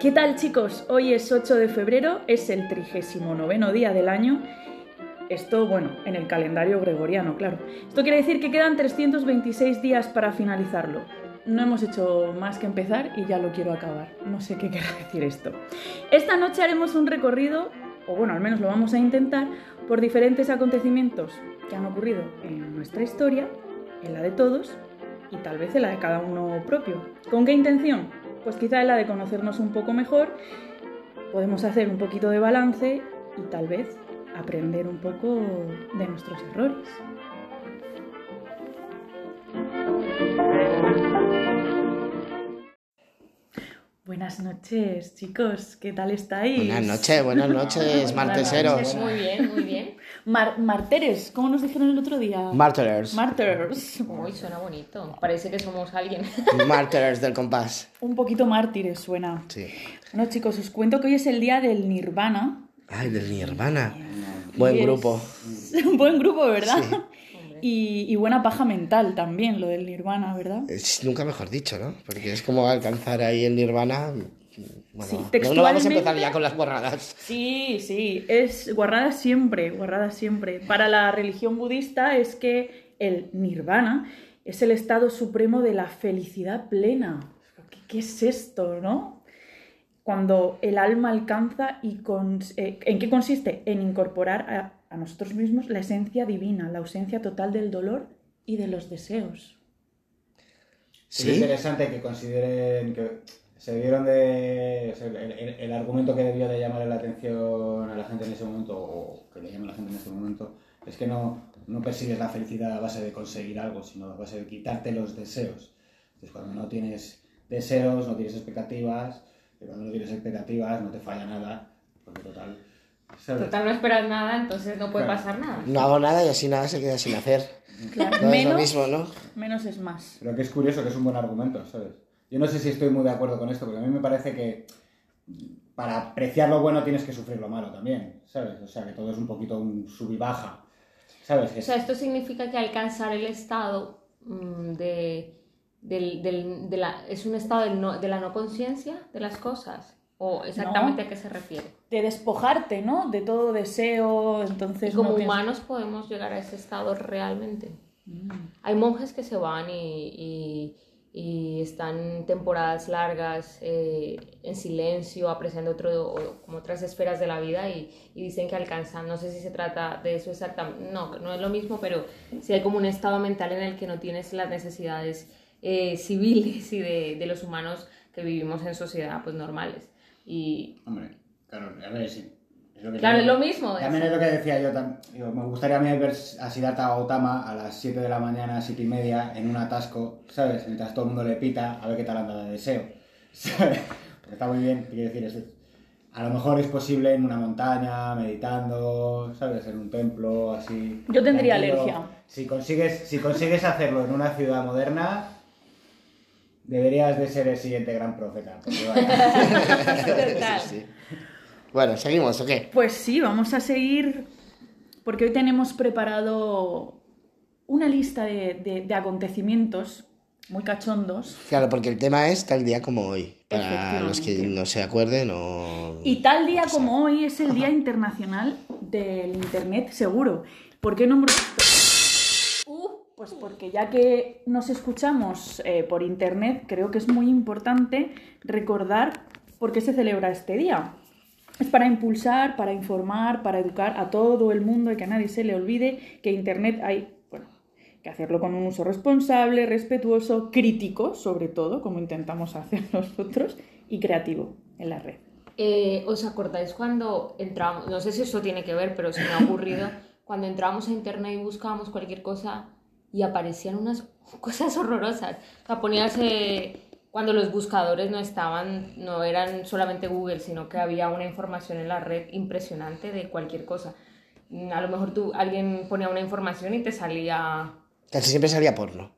¿Qué tal chicos? Hoy es 8 de febrero, es el 39 día del año. Esto, bueno, en el calendario gregoriano, claro. Esto quiere decir que quedan 326 días para finalizarlo. No hemos hecho más que empezar y ya lo quiero acabar. No sé qué quiere decir esto. Esta noche haremos un recorrido, o bueno, al menos lo vamos a intentar, por diferentes acontecimientos que han ocurrido en nuestra historia, en la de todos y tal vez en la de cada uno propio. ¿Con qué intención? Pues quizá la de conocernos un poco mejor, podemos hacer un poquito de balance y tal vez aprender un poco de nuestros errores. Buenas noches, chicos. ¿Qué tal estáis? Buenas noches, buenas noches, marteseros. Muy bien, muy bien. Mar- marteres, ¿cómo nos dijeron el otro día? Martyrers. Martyrs. Uy, suena bonito. Parece que somos alguien. Martyrers del compás. Un poquito mártires suena. Sí. Bueno, chicos, os cuento que hoy es el día del Nirvana. Ay, del Nirvana. Buen Y es grupo. Un buen grupo, ¿verdad? Sí. Y, y buena paja mental también, lo del Nirvana, ¿verdad? Es nunca mejor dicho, ¿no? Porque es como alcanzar ahí el Nirvana. Bueno, Sí, no- no, vamos a empezar ya con las borradas. Sí, sí, es guarrada siempre, guarrada siempre. Para la religión budista es que el nirvana es el estado supremo de la felicidad plena. ¿Qué, qué es esto, no? Cuando el alma alcanza y eh, ¿en qué consiste? En incorporar a, a nosotros mismos la esencia divina, la ausencia total del dolor y de los deseos. Es ¿Sí? interesante que consideren que se dieron de. o sea, el, el- el argumento que debió de llamarle la atención a la gente en ese momento, o que le llama a la gente en ese momento, es que no, no persigues la felicidad a base de conseguir algo, sino a base de quitarte los deseos. Entonces, cuando no tienes deseos, no tienes expectativas, y cuando no tienes expectativas, no te falla nada, porque total. ¿sabes? Total, no esperas nada, entonces no puede Claro. pasar nada. No hago nada y así nada se queda sin hacer. Claro, No es lo menos, mismo, ¿no? menos es más. Pero que es curioso, que es un buen argumento, ¿sabes? Yo no sé si estoy muy de acuerdo con esto, porque a mí me parece que para apreciar lo bueno tienes que sufrir lo malo también, ¿sabes? O sea, que todo es un poquito un sub y baja, ¿sabes? O sea, esto significa que alcanzar el estado mm, de, del- del- de la, es un estado del no- de la no conciencia de las cosas. ¿O exactamente No. a qué se refiere? De despojarte, ¿no? De todo deseo, entonces... Y como no tienes- humanos podemos llegar a ese estado realmente. Mm. Hay monjes que se van y, y- y están temporadas largas eh, en silencio, apreciando otro, o- como otras esferas de la vida y, y dicen que alcanzan, no sé si se trata de eso exactamente, no, no es lo mismo, pero sí hay como un estado mental en el que no tienes las necesidades eh, civiles y de, de los humanos que vivimos en sociedad pues normales. Y Hombre, claro, a ver, sí. Que claro, es lo mismo. También es lo que decía yo, tam- me gustaría a mí ver a Siddhartha Gautama a las 7 de la mañana, 7 y media, en un atasco, ¿sabes? Mientras todo el mundo le pita, a ver qué tal anda de deseo, ¿sabes? Porque está muy bien, quiero decir, es- a lo mejor es posible en una montaña, meditando, ¿sabes? En un templo, así. Yo tendría tranquilo. alergia. Si consigues, si consigues hacerlo en una ciudad moderna, deberías de ser el siguiente gran profeta. porque vaya. Sí, sí. Bueno, ¿seguimos o qué? Pues sí, vamos a seguir porque hoy tenemos preparado una lista de, de- de acontecimientos muy cachondos Claro, porque el tema es tal día como hoy. Para los que no se acuerden o... y tal día o sea, como hoy es el Día Internacional del Internet Seguro. ¿Por qué nombro Uh, Pues porque ya que nos escuchamos eh, por internet, creo que es muy importante recordar por qué se celebra este día. Es para impulsar, para informar, para educar a todo el mundo y que a nadie se le olvide que internet hay, bueno, que hacerlo con un uso responsable, respetuoso, crítico, sobre todo, como intentamos hacer nosotros, y creativo en la red. Eh, ¿Os acordáis cuando entramos? No sé si eso tiene que ver, pero se me ha ocurrido. Cuando entramos a internet y buscábamos cualquier cosa y aparecían unas cosas horrorosas. O sea, ponías. eh, cuando los buscadores no estaban, no eran solamente Google, sino que había una información en la red impresionante de cualquier cosa. Mm, A lo mejor tú, alguien ponía una información y te salía. Casi siempre salía porno.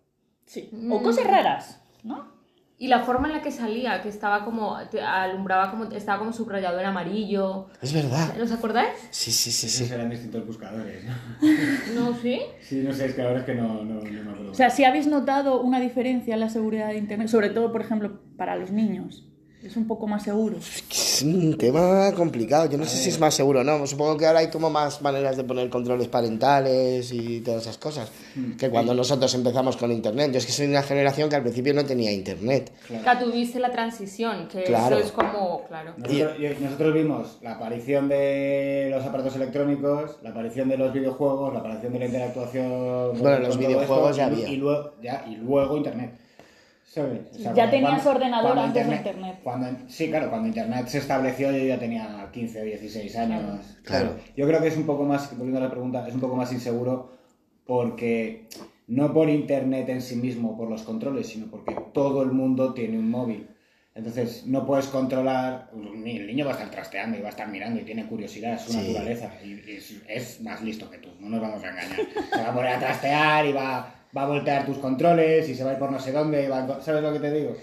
Sí. O cosas raras, ¿no? Y la forma en la que salía, que estaba como. te alumbraba como. estaba como subrayado en amarillo. Es verdad. ¿Os acordáis? Sí, sí, sí, sí. eran distintos buscadores, ¿no? No, sí. Sí, no sé, es que ahora es que no, no, no me acuerdo. O sea, si habéis notado una diferencia en la seguridad de Internet, sobre todo, por ejemplo, para los niños. Es un poco más seguro. Es un tema complicado. Yo no sé si es más seguro o no. Supongo que ahora hay como más maneras de poner controles parentales y todas esas cosas. Que cuando nosotros empezamos con Internet. Yo es que soy una generación que al principio no tenía Internet. Ya tuviste la transición, que Claro. eso es como, claro. Nosotros, y- nosotros vimos la aparición de los aparatos electrónicos, la aparición de los videojuegos, la aparición de la interactuación. Bueno, con los videojuegos esto, ya y- había. Y luego, ya, y luego Internet. ¿Sabes? O sea, Ya tenías cuando- ordenador cuando antes de Internet. Cuando, sí, claro, cuando Internet se estableció yo ya tenía 15 o 16 años. Claro. ¿sabes? Yo creo que es un poco más, volviendo a la pregunta, es un poco más inseguro porque no por Internet en sí mismo, por los controles, sino porque todo el mundo tiene un móvil. Entonces no puedes controlar, ni el niño va a estar trasteando y va a estar mirando y tiene curiosidad, es su Sí. naturaleza y es, es más listo que tú, no nos vamos a engañar. Se va a poner a trastear y va, va a voltear tus controles y se va a ir por no sé dónde, y va ¿sabes lo que te digo? O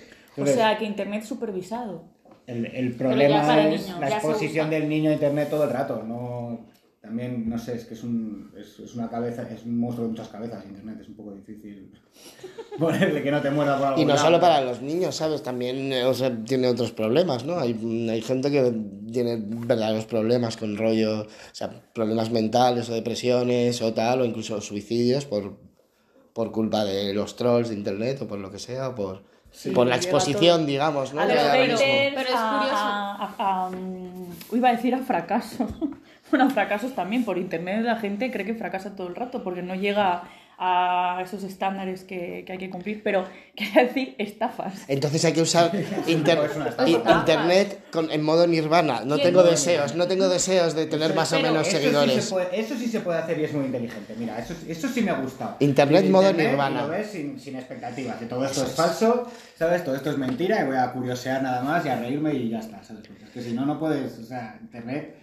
Entonces, sea, que Internet supervisado. el, el problema es niños, la exposición del niño a internet todo el rato. No, también, no sé, es que es, un, es, es una cabeza, es un monstruo de muchas cabezas internet, es un poco difícil ponerle que no te muera por algo. Y no solo para los niños, ¿sabes? También eh, o sea, tiene otros problemas, ¿no? Hay, hay gente que tiene verdaderos problemas con rollo, o sea, problemas mentales o depresiones o tal, o incluso suicidios por, por culpa de los trolls de internet o por lo que sea, o por, por la exposición, todo. digamos, ¿no? A los haters, Pero es a- curioso. a- a- a, mm, iba a decir a fracaso. bueno, a fracasos también. Por internet la gente cree que fracasa todo el rato porque no llega a esos estándares que, que hay que cumplir. Pero quería decir estafas. Entonces hay que usar inter- internet con, en modo nirvana. No tengo deseos, no tengo deseos de tener más o menos eso seguidores. Sí se puede, eso sí se puede hacer y es muy inteligente. Mira, eso, eso sí me ha gustado. Internet modo internet nirvana. y lo ves sin, sin expectativas. Que todo esto es falso, ¿sabes? Todo esto es mentira y voy a curiosear nada más y a reírme y ya está, ¿sabes? Porque es que si no, no puedes, o sea, internet.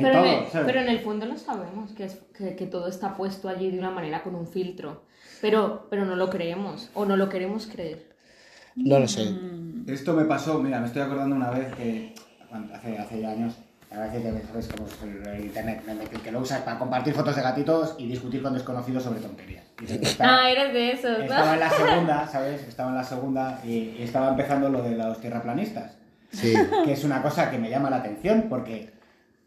Pero, todo, en el, ¿sabes? pero en el fondo lo sabemos, que, es, que, que todo está puesto allí de una manera con un filtro. Pero, pero no lo creemos o no lo queremos creer. No lo sé. Esto me pasó, mira, me estoy acordando una vez que hace, hace ya años, a veces ya sabes cómo es el, el internet, metí- que lo usas para compartir fotos de gatitos y discutir con desconocidos sobre tonterías. Está- Ah, eres de esos, estaba ¿no? en la segunda, ¿sabes? Estaba en la segunda y, y estaba empezando lo de los tierraplanistas, Sí. que es una cosa que me llama la atención porque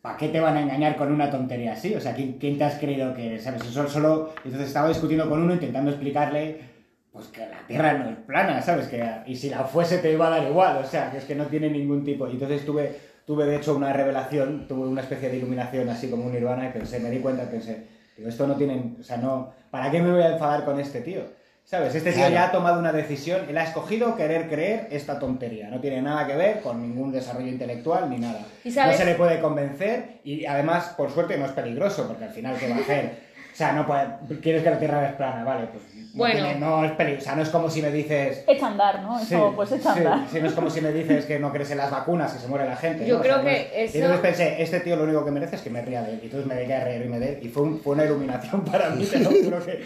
¿para qué te van a engañar con una tontería así? O sea, ¿quién, te has creído que, sabes? Eso solo... Entonces estaba discutiendo con uno intentando explicarle pues que la Tierra no es plana, ¿sabes? Que, y si la fuese te iba a dar igual, o sea, que es que no tiene ningún tipo. Y entonces tuve, tuve de hecho una revelación, tuve una especie de iluminación así como un nirvana y pensé, me di cuenta, pensé, digo, esto no tiene, o sea, no, ¿para qué me voy a enfadar con este tío? ¿Sabes? Este tío ya ha tomado una decisión, él ha escogido querer creer esta tontería, no tiene nada que ver con ningún desarrollo intelectual ni nada. No se le puede convencer y además, por suerte, no es peligroso, porque al final, ¿qué va a hacer? O sea, no puede, quieres que la Tierra es plana, vale, pues Bueno. tiene- no es peligroso, o sea, no es como si me dices... Echa andar, ¿no? Eso, pues echa sí, andar. sí, no es como si me dices que no crees en las vacunas, que se muere la gente. Yo ¿no? O creo no que es- eso- Y entonces pensé, este tío lo único que merece es que me ría de él. Y entonces me dediqué a reírme de él. Y fue, un- fue una iluminación para mí, te lo juro que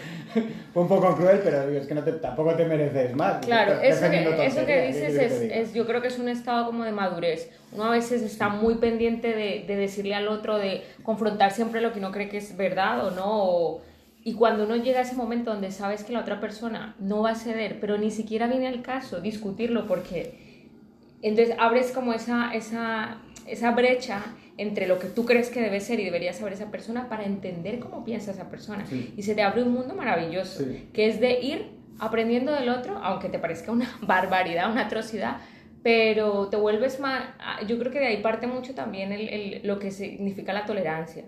fue un poco cruel, pero digo, es que no te- tampoco te mereces más. Claro, eso que, eso que tonterías, ¿qué dices es, yo creo que es un estado como de madurez. Uno a veces está muy pendiente de, de decirle al otro, de confrontar siempre lo que uno cree que es verdad o no. o- y cuando uno llega a ese momento donde sabes que la otra persona no va a ceder, pero ni siquiera viene al caso discutirlo porque entonces abres como esa, esa, esa brecha entre lo que tú crees que debe ser y debería saber esa persona para entender cómo piensa esa persona. Sí. Y se te abre un mundo maravilloso, Sí. que es de ir aprendiendo del otro, aunque te parezca una barbaridad, una atrocidad, pero te vuelves más... ah, Yo creo que de ahí parte mucho también el, el- lo que significa la tolerancia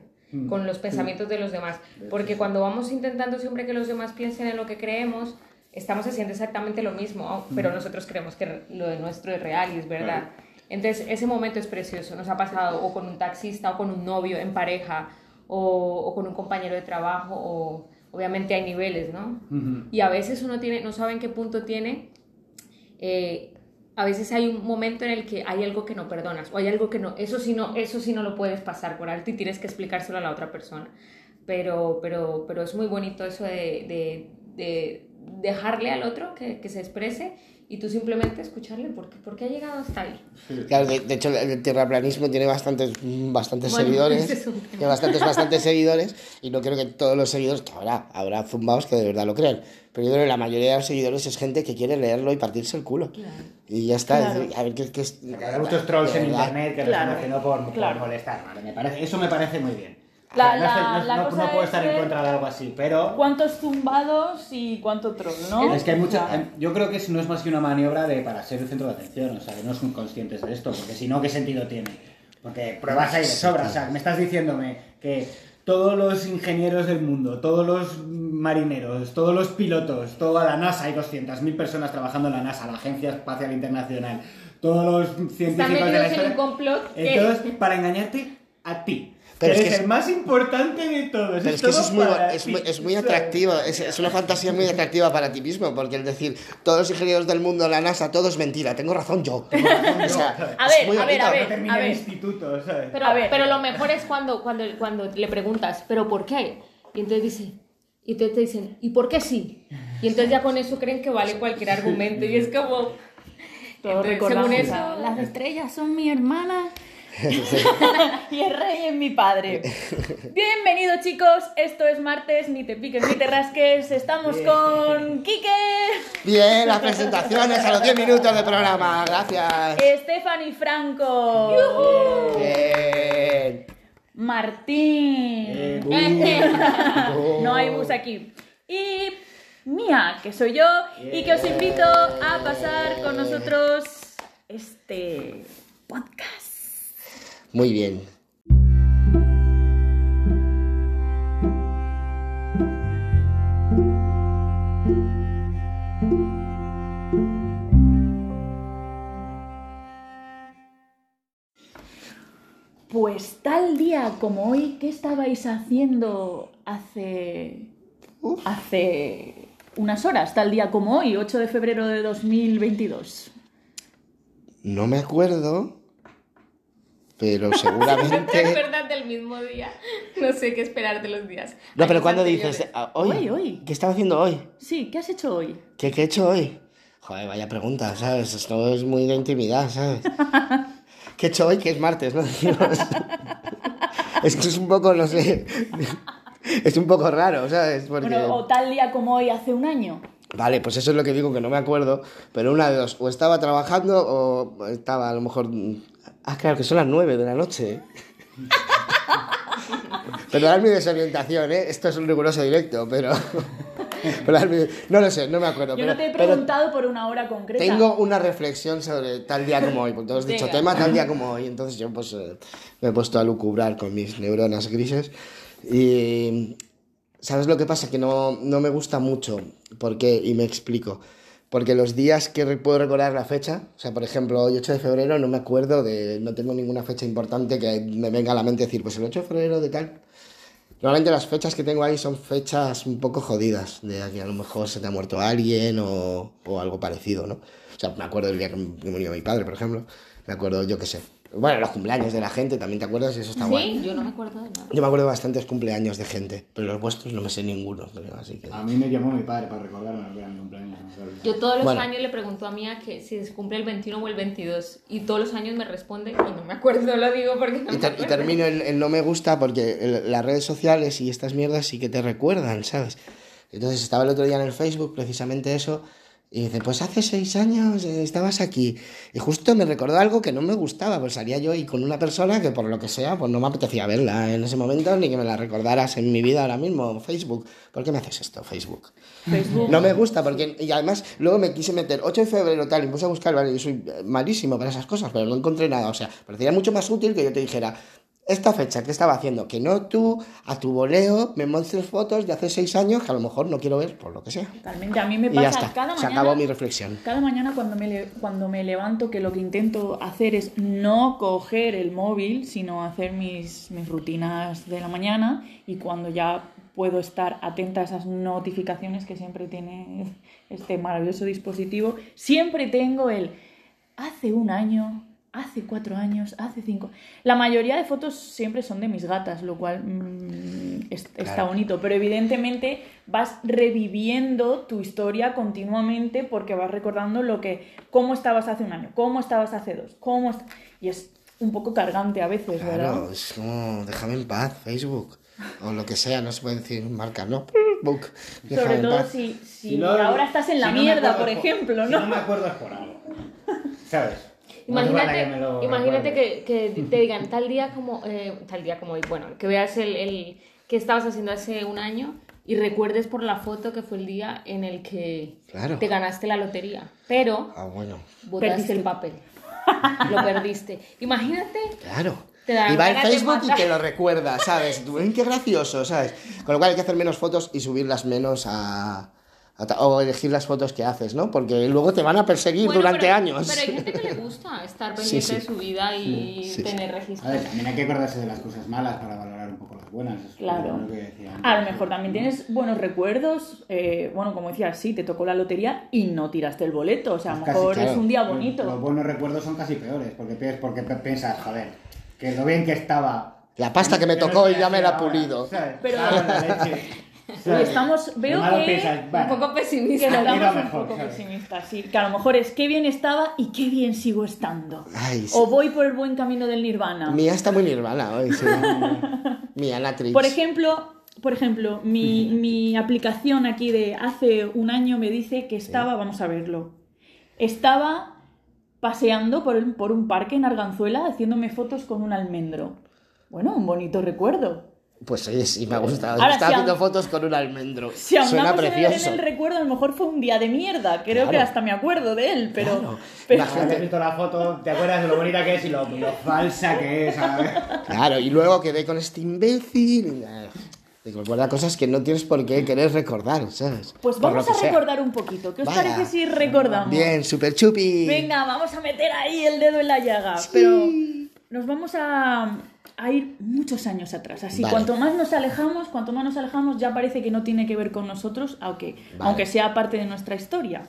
con los pensamientos de los demás. Porque cuando vamos intentando siempre que los demás piensen en lo que creemos, estamos haciendo exactamente lo mismo, pero nosotros creemos que lo de nuestro es real y es verdad. Entonces, ese momento es precioso. Nos ha pasado o con un taxista, o con un novio en pareja, o, o con un compañero de trabajo, o obviamente hay niveles, ¿no? Y a veces uno tiene, no sabe en qué punto tiene. eh, a veces hay un momento en el que hay algo que no perdonas o hay algo que no, eso sí no, eso sí no lo puedes pasar por alto y tienes que explicárselo a la otra persona. Pero, pero, pero es muy bonito eso de, de, de, dejarle al otro que, que se exprese y tú simplemente escucharle porque, porque ha llegado hasta ahí. Claro, de, de hecho el, el terraplanismo tiene bastantes, bastantes Bueno, seguidores, es tiene bastantes, bastantes seguidores y no creo que todos los seguidores, que habrá, habrá zumbados que de verdad lo crean, pero yo creo que la mayoría de los seguidores es gente que quiere leerlo y partirse el culo. Y ya está, Claro. es decir, a ver qué, qué es... Hay muchos trolls en internet que lo Claro, están haciendo por, por claro. molestar. Vale, me parece, eso me parece muy bien. La- no, la- no- la no- cosa no puedo es estar en contra de algo así, pero ¿Cuántos zumbados y cuánto troll, no? es que hay mucha, Claro. yo creo que no es más que una maniobra de para ser el centro de atención, o sea, que no son conscientes de esto, porque si no, ¿qué sentido tiene? Porque pruebas hay de sobra, o sea, me estás diciéndome que todos los ingenieros del mundo, todos los marineros, todos los pilotos, toda la NASA, hay 200.000 personas trabajando en la NASA, la Agencia Espacial Internacional, todos los científicos de la en un complot entonces, para engañarte a ti. Pero que es que es- el más importante de todos. Pero es es que eso todo es muy, es muy, es muy atractivo, es, es una fantasía muy atractiva para ti mismo, porque el decir, todos los ingenieros del mundo, la NASA, todo es mentira, tengo razón yo. O sea, A ver, a ver, a ver. terminé el instituto, ¿sabes? Pero, A ver. pero lo mejor es cuando, cuando, cuando le preguntas, ¿pero por qué? Y entonces dice, y entonces te dicen, ¿y por qué sí? Y entonces ya con eso creen que vale cualquier argumento. Y es como. Todos Entonces, según eso- a, las estrellas son mi hermana y el rey es mi padre. Bienvenidos chicos, esto es martes, ni te piques ni te rasques, estamos con Quique, Bien, las presentaciones a los 10 minutos de programa, gracias. Stephanie Franco, Bien. Martín, Eh, no hay bus aquí, y Mía, que soy yo, y que os invito a pasar con nosotros este podcast. Muy bien. Pues tal día como hoy, ¿qué estabais haciendo hace. hace unas horas? Tal día como hoy, 8 de febrero de 2022. No me acuerdo, pero ¿Te seguramente... acuerdas del mismo día? No sé qué esperar de los días. No, pero cuando dices, ah, hoy, Hoy, hoy. ¿qué estaba haciendo hoy? Sí, ¿qué has hecho hoy? ¿Qué, qué he hecho hoy? Joder, vaya pregunta, ¿sabes? Esto es muy de intimidad, ¿sabes? ¿Qué he hecho hoy? Que es martes, ¿no? Decimos. es que es un poco, no sé... Es un poco raro, ¿sabes? Porque... Bueno, o tal día como hoy hace un año. Vale, pues eso es lo que digo, que no me acuerdo, pero una de dos, o estaba trabajando o estaba a lo mejor... Ah, claro, que son las nueve de la noche. Perdonad mi desorientación, ¿eh? Esto es un riguroso directo, pero... No lo sé, no me acuerdo. Yo pero, no te he preguntado por una hora concreta. tengo una reflexión sobre tal día como hoy, porque has dicho Venga. tema tal día como hoy, entonces yo pues eh, me he puesto a lucubrar con mis neuronas grises y ¿sabes lo que pasa? Que no, no me gusta mucho, ¿por qué? Y me explico. Porque los días que puedo recordar la fecha, o sea, por ejemplo, hoy 8 de febrero no me acuerdo de, no tengo ninguna fecha importante que me venga a la mente decir, pues el 8 de febrero de tal. Normalmente las fechas que tengo ahí son fechas un poco jodidas, de que a lo mejor se te ha muerto alguien o, o algo parecido, ¿no? O sea, me acuerdo del día que murió mi padre, por ejemplo. Me acuerdo, yo qué sé. Bueno, los cumpleaños de la gente, también te acuerdas, y eso está guay. Sí, yo no me acuerdo de nada. Yo me acuerdo de bastantes cumpleaños de gente, pero los vuestros no me sé ninguno, creo, así que... A mí me llamó mi padre para recordarme que era mi cumpleaños. Yo todos los Bueno. años le pregunto a Mía que si se cumple el 21 o el 22 y todos los años me responde y no me acuerdo, lo digo porque no Y, me ter- y acuerdo. termino en, en no me gusta porque el- las redes sociales y estas mierdas sí que te recuerdan, ¿sabes? Entonces estaba el otro día en el Facebook precisamente eso y dice, pues hace seis años eh, estabas aquí y justo me recordó algo que no me gustaba, pues salía yo y con una persona que por lo que sea, pues no me apetecía verla en ese momento ni que me la recordaras en mi vida ahora mismo, Facebook. ¿Por qué me haces esto, Facebook? Facebook. No me gusta porque, y además, luego me quise meter 8 de febrero tal, y me puse a buscar, vale, yo soy malísimo para esas cosas, pero no encontré nada. O sea, parecía mucho más útil que yo te dijera, esta fecha, ¿qué estaba haciendo? Que no tú, a tu voleo, me muestres fotos de hace 6 años que a lo mejor no quiero ver, por lo que sea. Totalmente, a mí me Y ya pasa está, cada se mañana. acabó mi reflexión. Cada mañana cuando me, cuando me levanto, que lo que intento hacer es no coger el móvil, sino hacer mis, mis rutinas de la mañana y cuando ya puedo estar atenta a esas notificaciones que siempre tiene este maravilloso dispositivo, siempre tengo el hace un año, hace cuatro años, hace cinco. La mayoría de fotos siempre son de mis gatas, lo cual mm, es- está bonito, pero evidentemente vas reviviendo tu historia continuamente porque vas recordando lo que, cómo estabas hace un año, cómo estabas hace dos, cómo est- y es un poco cargante a veces, ¿verdad? Claro, es como, déjame en paz, Facebook. O lo que sea, no se puede decir marca, ¿no? Déjame Sobre todo paz. si, si Si no- ahora estás en la si no mierda, por ejemplo, si ¿no? no me acuerdo es por algo. ¿Sabes? Imagínate, que lo imagínate que, que te digan tal día como eh, tal día como hoy, bueno, que veas el, el que estabas haciendo hace un año y recuerdes por la foto que fue el día en el que Claro. te ganaste la lotería, pero Ah, bueno, botaste Perdiste. el papel, lo perdiste. Imagínate, claro. Te dan Y va en Facebook y te lo recuerda, ¿sabes? Tú, "Ay, qué gracioso, ¿sabes? Con lo cual hay que hacer menos fotos y subirlas menos a... a o elegir las fotos que haces, ¿no? Porque luego te van a perseguir bueno, durante pero- años. Pero hay gente que le gusta estar Sí, pendiente sí. de su vida y Sí, sí. tener A registro. ver, también hay que acordarse de las cosas malas para valorar un poco las buenas. Claro. lo que decía. A lo mejor también tienes buenos recuerdos, eh, bueno, como decías, sí, te tocó la lotería y no tiraste el boleto, o sea, a lo mejor claro. es un día Los- bonito. Los buenos recuerdos son casi peores, porque, porque pi- piensas, joder, que lo bien que estaba. La pasta que me tocó y ya me la he pulido. ¿sabes? Pero- La ¿sabes? estamos, veo que, Un poco que pesimista. nos Mira, damos un poco ¿sabes? pesimistas, sí, que a lo mejor es qué bien estaba y qué bien sigo estando. Ay, sí. O voy por el buen camino del nirvana. Mía está muy nirvana hoy, sí. Mía Natrix. Por ejemplo, por ejemplo, mi, mi aplicación aquí de hace un año me dice que estaba, vamos a verlo, estaba paseando por, el- por un parque en Arganzuela haciéndome fotos con un almendro. Bueno, un bonito recuerdo. Pues oye, sí, me ha gustado. Ahora, Está si haciendo aún- fotos con un almendro. Si Suena precioso. en el recuerdo, a lo mejor fue un día de mierda. Creo Claro. que hasta me acuerdo de él, pero... Claro. pero- Imagínate. Visto la foto, te acuerdas de lo bonita que es y lo, lo falsa que es, ¿sabes? Claro, y luego quedé con este imbécil. ah, Te recuerda cosas que no tienes por qué querer recordar, ¿sabes? Pues vamos a sea. recordar un poquito. ¿Qué os Vaya. parece si recordamos? Bien, super chupi. Venga, vamos a meter ahí el dedo en la llaga. Pero nos vamos a, a ir muchos años atrás. Así, Vale. cuanto más nos alejamos, cuanto más nos alejamos, ya parece que no tiene que ver con nosotros, aunque, Vale. aunque sea parte de nuestra historia.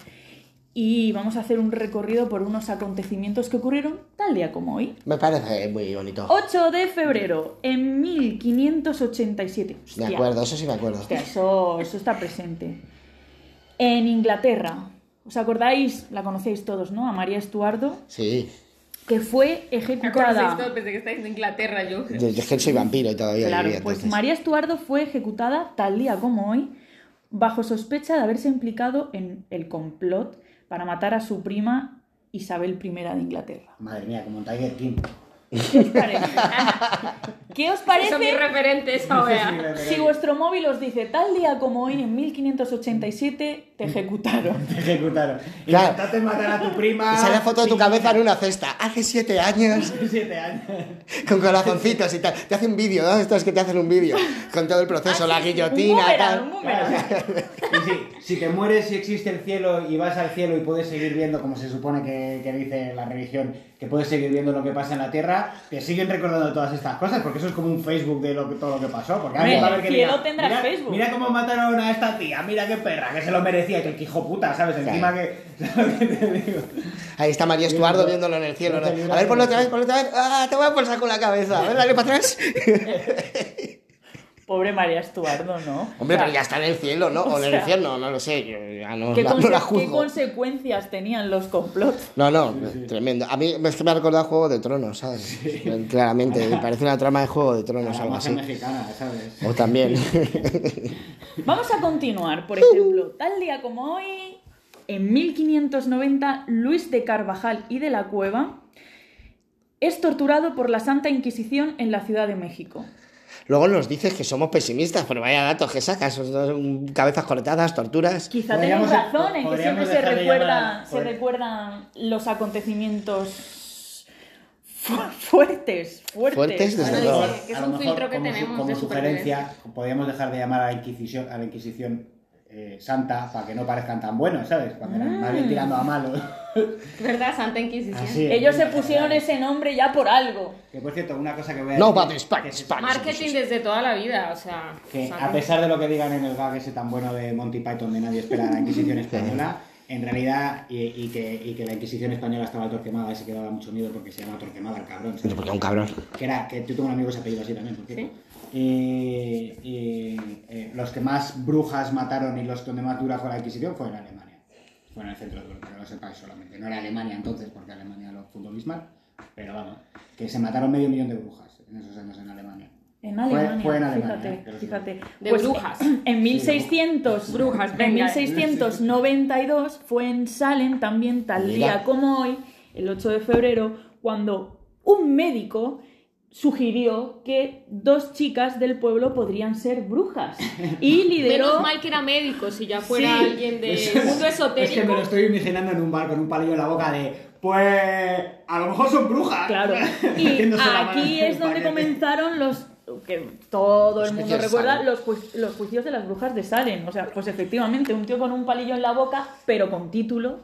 Y vamos a hacer un recorrido por unos acontecimientos que ocurrieron tal día como hoy. Me parece muy bonito. 8 de febrero, en 1587. Me Hostia. acuerdo, eso sí me acuerdo. Hostia, eso, eso está presente. En Inglaterra, ¿os acordáis? La conocéis todos, ¿no? A María Estuardo, Sí. Que fue ejecutada. Pensé que estáis en Inglaterra yo. Yo, yo es que soy vampiro y todavía Claro, vivía, pues entonces. María Estuardo fue ejecutada tal día como hoy, bajo sospecha de haberse implicado en el complot para matar a su prima Isabel I de Inglaterra. Madre mía, como Tiger King. ¿Qué os parece? ¿Qué os Son mis referentes ahora. si vuestro móvil os dice tal día como hoy, en 1587, te ejecutaron? Te ejecutaron. Claro. Intentaste matar a tu prima. Y sale la foto de tu cabeza en una cesta. Hace siete años. Siete años. Con corazoncitos y tal. Te hace un vídeo, ¿no? Estos que te hacen un vídeo. Con todo el proceso, la Un guillotina, boomerang, tal. un Claro, o sea, si, si te mueres y existe el cielo y vas al cielo y puedes seguir viendo, como se supone que, que dice la religión, que puedes seguir viendo lo que pasa en la tierra, te siguen recordando todas estas cosas, porque eso es como un Facebook de lo que, todo lo que pasó. Porque Hombre, alguien va a ver el que cielo diga, tendrás mira, Facebook". Mira cómo mataron a esta tía, mira qué perra, que se lo merecía, y que el hijo puta, ¿sabes? Encima que. ¿sabes lo que te digo? Ahí está María Estuardo viéndolo en el cielo. ¿no? A ver, ponlo otra vez, ponlo otra vez. ¡Ah, te voy a por saco la cabeza! A ver, dale para atrás. Pobre María Estuardo, ¿no? Hombre, O sea, pero ya está en el cielo, ¿no? O en el infierno, no lo sé. Yo ya no, ¿Qué, la, no consecuencias tenían los complots? No, no, tremendo. A mí es que me ha recordado Juego de Tronos, ¿sabes? Claramente, me parece una trama de Juego de A Tronos, la algo así. mexicana, ¿sabes? O también. Vamos a continuar. Por ejemplo, tal día como hoy, en 1590, Luis de Carvajal y de la Cueva es torturado por la Santa Inquisición en la Ciudad de México. Luego nos dices que somos pesimistas, pero vaya datos que sacas. son Cabezas cortadas, torturas. Quizá Podríamos- razón en que podríamos siempre se, recuerda, llamar- se recuerdan los acontecimientos fu- fuertes, fuertes. Fuertes, desde Bueno, luego. que es un mejor, filtro que como su- tenemos como de sugerencia, podríamos dejar de llamar a la Inquisición, a la Inquisición eh, santa para que no parezcan tan buenos, ¿sabes? Cuando eran más bien tirando a malo. ¿Verdad? Santa Inquisición. Así es. Ellos se pusieron ese nombre ya por algo. Que por cierto, una cosa que voy a No, decir, que es- España. Marketing desde toda la vida, o sea. Que Santa- a pesar de lo que digan en el gag ese tan bueno de Monty Python de nadie espera la Inquisición española, en realidad, y, y que, y que la Inquisición española estaba Torquemada y se quedaba mucho miedo porque se llama Torquemada el cabrón. ¿sabes? Porque es un cabrón. Que era, que yo tengo un amigo que se apellido así también, por. Y, y, eh, los que más brujas mataron y los donde más dura fue la Inquisición fue en Alemania. Fue en el centro de Europa, que lo sepáis solamente. No era Alemania entonces, porque Alemania lo fundó Bismarck, pero vamos, que se mataron medio millón de brujas en esos años en Alemania. En Fue- Alemania, fue en Alemania, fíjate, sí. fíjate. De Pues, brujas. En 1600, Brujas, en venga. 1692 fue en Salem también tal día como hoy, el 8 de febrero, cuando un médico sugirió que dos chicas del pueblo podrían ser brujas y lideró Menos mal que era médico, si ya fuera Sí. alguien del Es- mundo Es que me esotérico. lo estoy imaginando en un bar con un palillo en la boca de, pues, a lo mejor son brujas. Claro. Y aquí es donde comenzaron los que todo el mundo de recuerda los, ju- los juicios de las brujas de Salem. O sea, pues efectivamente, un tío con un palillo en la boca, pero con título.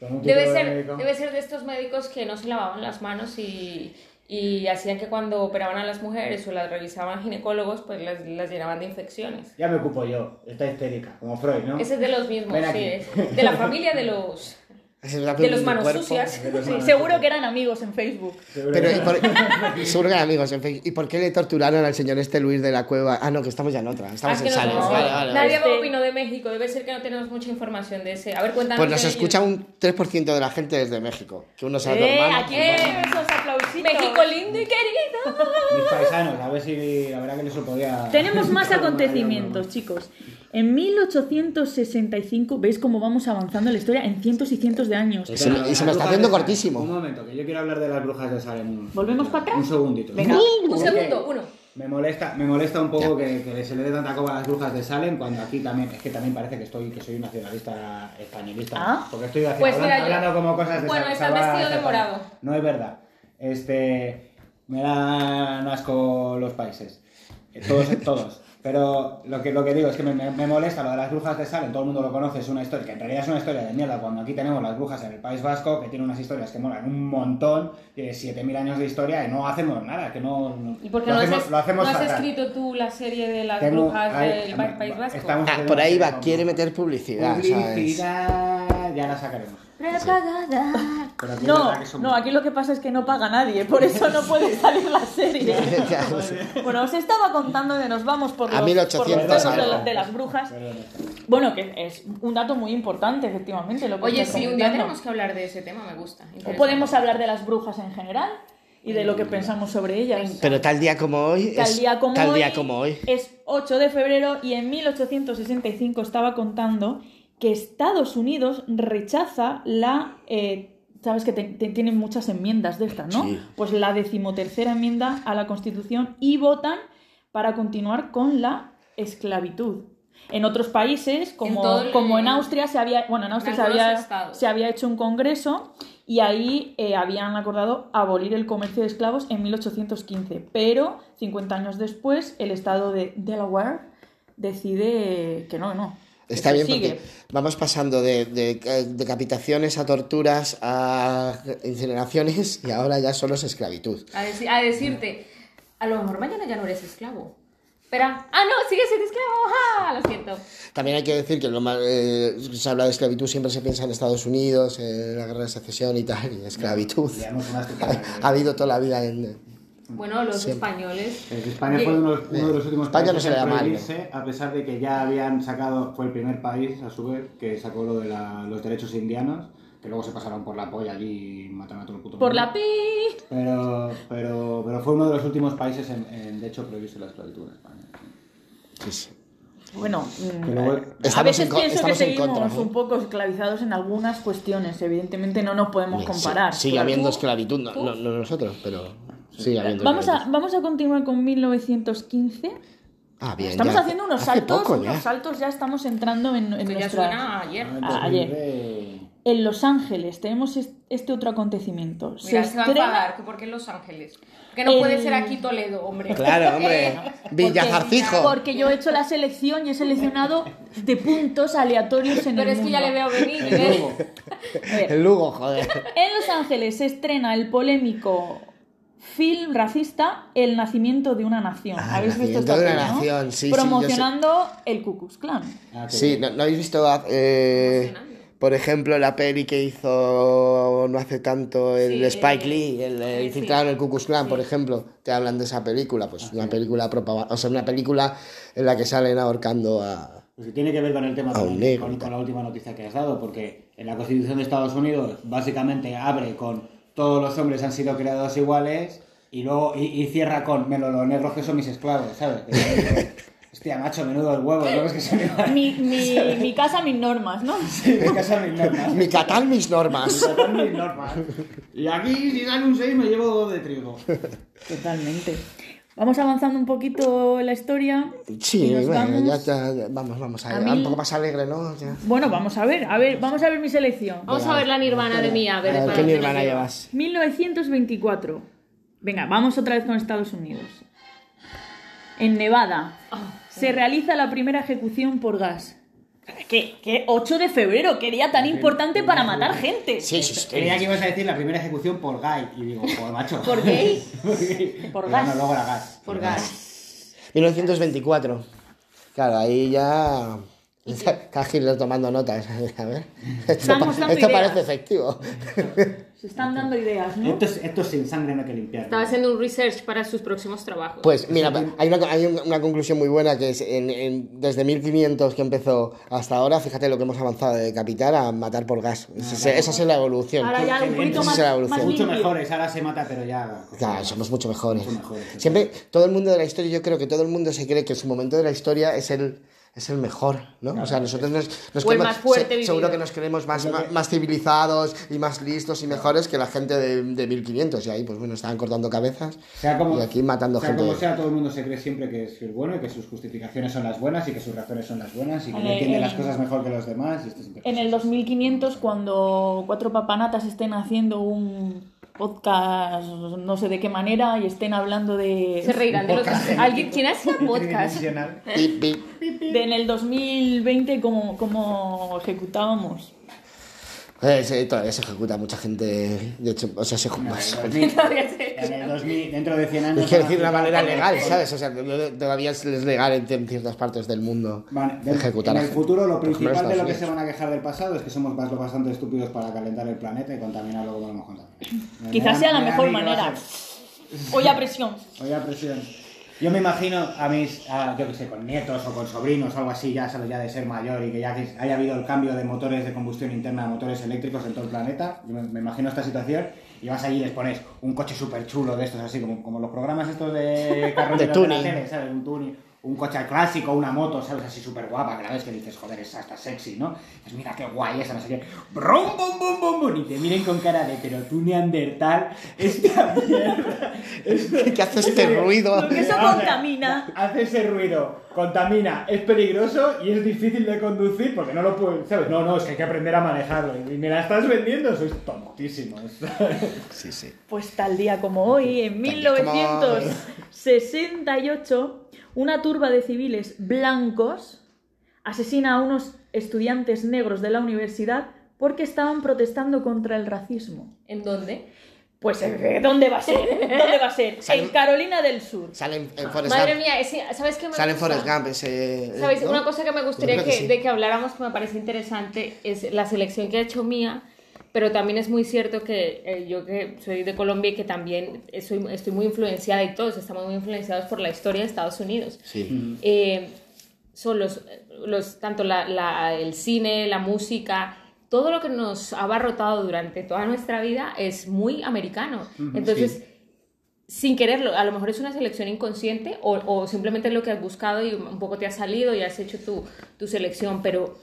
Debe de ser, médico. debe ser de estos médicos que no se lavaban las manos y, y hacían que cuando operaban a las mujeres o las revisaban ginecólogos, pues las, las llenaban de infecciones. Ya me ocupo yo, está histérica, como Freud, ¿no? Ese es de los mismos, sí, es de la familia de los... De los manos cuerpo. sucias. Los Sí, manos seguro sucias. que eran amigos en Facebook. Seguro Pero, que- ¿y por- seguro que eran amigos en Facebook. ¿Y por qué le torturaron al señor este Luis de la Cueva? Ah, no, que estamos ya en otra. Estamos Ah, que en no Sales. Vale, vale, Nadie me opinó de México, debe ser que no tenemos mucha información de ese. A ver, cuéntanos. Pues nos escucha ellos. un 3% de la gente desde México. Que uno tu ¡Eh! hermano. Aquí Eh, esos aplausitos. México lindo y querido. Mis paisanos, a ver si la verdad que les lo podía... Tenemos más acontecimientos, chicos. En 1865, ¿veis cómo vamos avanzando en la historia en cientos y cientos de años? Y se me- y se me está brujas haciendo de Salem. cortísimo. Un momento, que yo quiero hablar de las brujas de Salem. ¿Volvemos para atrás? Un segundito. Venga. Un segundo, uno. Me molesta, me molesta un poco que, que se le dé tanta coba a las brujas de Salem cuando aquí también, es que también parece que estoy que soy un nacionalista españolista. Ah. Porque estoy haciendo, Pues hablando, hablando como cosas de Bueno, salvar vestido de morado. No es verdad. Este. Me dan asco los países. Eh, Todos, todos. Pero lo que, lo que digo es que me, me- molesta lo de las brujas de Salem, todo el mundo lo conoce, es una historia, que en realidad es una historia de mierda, cuando aquí tenemos las brujas en el País Vasco, que tiene unas historias que molan un montón, tiene 7.000 años de historia y no hacemos nada, que no... no- ¿Y por qué lo no, hacemos, has, lo hacemos no has fatal. escrito tú la serie de las Tengo- brujas ahí- del Pa- País Vasco? Ah, por ahí va, quiere meter publicidad, ¿sabes? Ya la sacaremos. Pero aquí es No, que no, aquí lo que pasa es que no paga nadie, por eso no puede salir la serie. Bueno, os estaba contando que nos vamos por A los, 1800 por los temas de, las brujas. Bueno, que es un dato muy importante, efectivamente. Lo que Oye, sí, un día tenemos que hablar de ese tema, me gusta. Podemos hablar de las brujas en general y de lo que pensamos sobre ellas. Pero tal día como hoy. Tal es- día como tal hoy día como hoy. es 8 de febrero y en 1865 estaba contando que Estados Unidos rechaza la... eh, Sabes que te- te- tienen muchas enmiendas de estas, ¿no? Sí. Pues la decimotercera enmienda a la Constitución y votan para continuar con la esclavitud. En otros países, como, el- como en Austria, se había, bueno, en Austria se había, se había hecho un congreso y ahí eh, habían acordado abolir el comercio de esclavos en 1815. Pero 50 años después, el estado de Delaware decide que no, que no. Está bien sigue. porque vamos pasando de, de- eh, decapitaciones a torturas a incineraciones y ahora ya solo es esclavitud. A, deci- a decirte, a lo mejor mañana ya no eres esclavo. Espera, ah, no, sigues siendo esclavo, ¡ah! Lo siento. También hay que decir que lo más, eh, se habla de esclavitud, siempre se piensa en Estados Unidos, en la guerra de secesión y tal, y esclavitud. Liamos una estupenda. Ha habido toda la vida en... Bueno, los Siempre. españoles. España fue uno, uno de los últimos España no países se le en prohibirse, a pesar de que ya habían sacado, fue el primer país a su vez que sacó lo de la- los derechos indianos, que luego se pasaron por la polla allí y mataron a todo el puto Por mundo. la pi. Pero, pero, pero fue uno de los últimos países en, en, de hecho, prohibirse la esclavitud en España. Sí, sí. Bueno, mm, luego- a veces pienso que seguimos contra, ¿no? un poco esclavizados en algunas cuestiones. Evidentemente no nos podemos Sí, comparar. sigue Pero habiendo tú- esclavitud, no, no- no nosotros, pero habiendo Vamos a, vamos a continuar con 1915. Ah, bien, Estamos ya. haciendo unos Hace saltos, poco unos ya. saltos, ya estamos entrando en, en Que ya nuestra- suena ayer. Ah, ayer. En Los Ángeles tenemos es- este otro acontecimiento. Mira, se se va a estrena- enfadar, que ¿por qué en Los Ángeles? Que no El- puede ser aquí Toledo, hombre. Claro, hombre. Villajarcijo. Porque yo he hecho la selección y he seleccionado de puntos aleatorios en Pero el es que ya le mundo. veo venir. El ¿eh? Lugo. A ver, El Lugo, joder. En Los Ángeles se estrena el polémico film racista El nacimiento de una nación. Ah, ¿Habéis visto Nacimiento esta de una no? nación, sí, sí. Promocionando el Ku Klux Klan. Ah, Sí. ¿no, no habéis visto eh, Emocionante. Por ejemplo, la peli que hizo no hace tanto el Sí, Spike eh, Lee, el, el sí, infiltrado sí. en el Ku Klux Klan, por ejemplo, te hablan de esa película, pues una película propaganda, o sea, una película en la que salen ahorcando a... Pues que tiene que ver con el tema con, con- con la última noticia que has dado, porque en la Constitución de Estados Unidos básicamente abre con todos los hombres han sido creados iguales y luego y, y cierra con menos los negros que son mis esclavos, ¿sabes? Hostia, macho, menudo el huevo, ¿no? Es que son iguales. Mi, mi, mi casa, mis normas, ¿no? Me casan mis normas. Mi catal, mis normas. casan mis normas. Y aquí, si sale un 6, me llevo dos de trigo. Totalmente. Vamos avanzando un poquito en la historia. Sí, bueno, vamos- ya, ya- vamos, vamos, a, A mí- un poco más alegre, ¿no? Ya. Bueno, vamos a ver, a ver, vamos a ver mi selección. Vamos a ver la Nirvana de Mía, a ver, A ver, para ¿Qué Nirvana llevas? 1924. Venga, vamos otra vez con Estados Unidos. En Nevada se realiza la primera ejecución por gas. ¿Qué, qué 8 de febrero? ¿Qué día tan importante para matar gente? Sí, sí, sí. Creía que ibas a decir la primera ejecución por gay. Y digo, por macho. ¿Por gay? Por. Por gas. No, luego era gas. Por gas. 1924. Claro, ahí ya... Está Hitler tomando notas. A ver. Esto, pa- esto parece efectivo. Se están dando ideas, ¿no? Esto, es- esto es sin sangre no hay que limpiar. Estaba haciendo un research para sus próximos trabajos. Pues mira, hay una, hay un- una conclusión muy buena que es en- en- desde 1500 que empezó hasta ahora, fíjate lo que hemos avanzado de decapitar a matar por gas. Esa, es- esa es la evolución. Ahora ya un poquito más, es la evolución. más Mucho mejores, ahora se mata, pero ya. Claro, somos mucho mejores. Mucho mejores. Siempre, todo el mundo de la historia, yo creo que todo el mundo se cree que su momento de la historia es el, es el mejor, ¿no? O sea, nosotros nos, nos creemos- más fuerte se- seguro que nos creemos más, más, más civilizados y más listos y mejores que la gente de, de 1500. Y ahí, pues bueno, estaban cortando cabezas Sea como, y aquí matando sea gente. como sea, todo el mundo se cree siempre que es el bueno y que sus justificaciones son las buenas y que sus razones son las buenas y que entiende las cosas mejor que los demás. Y esto siempre En el 2500, cuando cuatro papanatas estén haciendo un podcast, no sé de qué manera, y estén hablando de... Se reirán de los... ¿Alguien, ¿Quién hacía podcast? De en el 2020 como, como ejecutábamos. Eh, sí, todavía se ejecuta mucha gente. De hecho, o sea, se En el 2000, en el 2000, dentro de 100 años. Es que decir de una manera legal, ¿sabes? O sea, todavía es legal en ciertas partes del mundo Vale, de- ejecutar en el futuro lo principal de lo que se van a quejar del pasado es que somos bastante estúpidos para calentar el planeta y contaminarlo como lo hemos contaminado. Quizás sea la mejor a mí que va a manera. ser- Oye, a presión. Yo me imagino a mis, a, yo que sé, con nietos o con sobrinos o algo así, ya sabes, ya de ser mayor y que ya que haya habido el cambio de motores de combustión interna a motores eléctricos en todo el planeta. Yo me, me imagino esta situación y vas allí y les pones un coche súper chulo de estos, así como, como los programas estos de carros De la tuning. tele, ¿sabes? Un tuning. Un coche clásico, una moto, ¿sabes? Así súper guapa, que la ves que dices, joder, esa está sexy, ¿no? Pues mira qué guay esa, no sé qué. Brum, bum, bum, bum, bum, y te miren con cara de, pero tú neandertal, esta mierda. ¿Qué hace este ruido? Porque eso contamina. Hace ese ruido, contamina, es peligroso y es difícil de conducir porque no lo puedes, ¿sabes? No, no, es que hay que aprender a manejarlo. Y me la estás vendiendo, sois tontísimos. Sí, sí. Pues tal día como hoy, en Tal día como 1968, una turba de civiles blancos asesina a unos estudiantes negros de la universidad porque estaban protestando contra el racismo. ¿En dónde? Pues ¿eh, ¿dónde va a ser? ¿Dónde va a ser? En Carolina del Sur. Salen en Forrest Madre Gump. mía, es- ¿sabes qué me Salen gusta? Forrest Gump ese. ¿Sabéis? ¿no? Una cosa que me gustaría Yo que, creo que sí. de que habláramos que me parece interesante es la selección que ha hecho Mía, pero también es muy cierto que eh, yo que soy de Colombia y que también soy, estoy muy influenciada y todos estamos muy influenciados por la historia de Estados Unidos. Sí. Eh, son los, los tanto la- la- el cine, la música, todo lo que nos ha abarrotado durante toda nuestra vida es muy americano. Entonces, sin quererlo, a lo mejor es una selección inconsciente o, o simplemente es lo que has buscado y un poco te ha salido y has hecho tu, tu selección, pero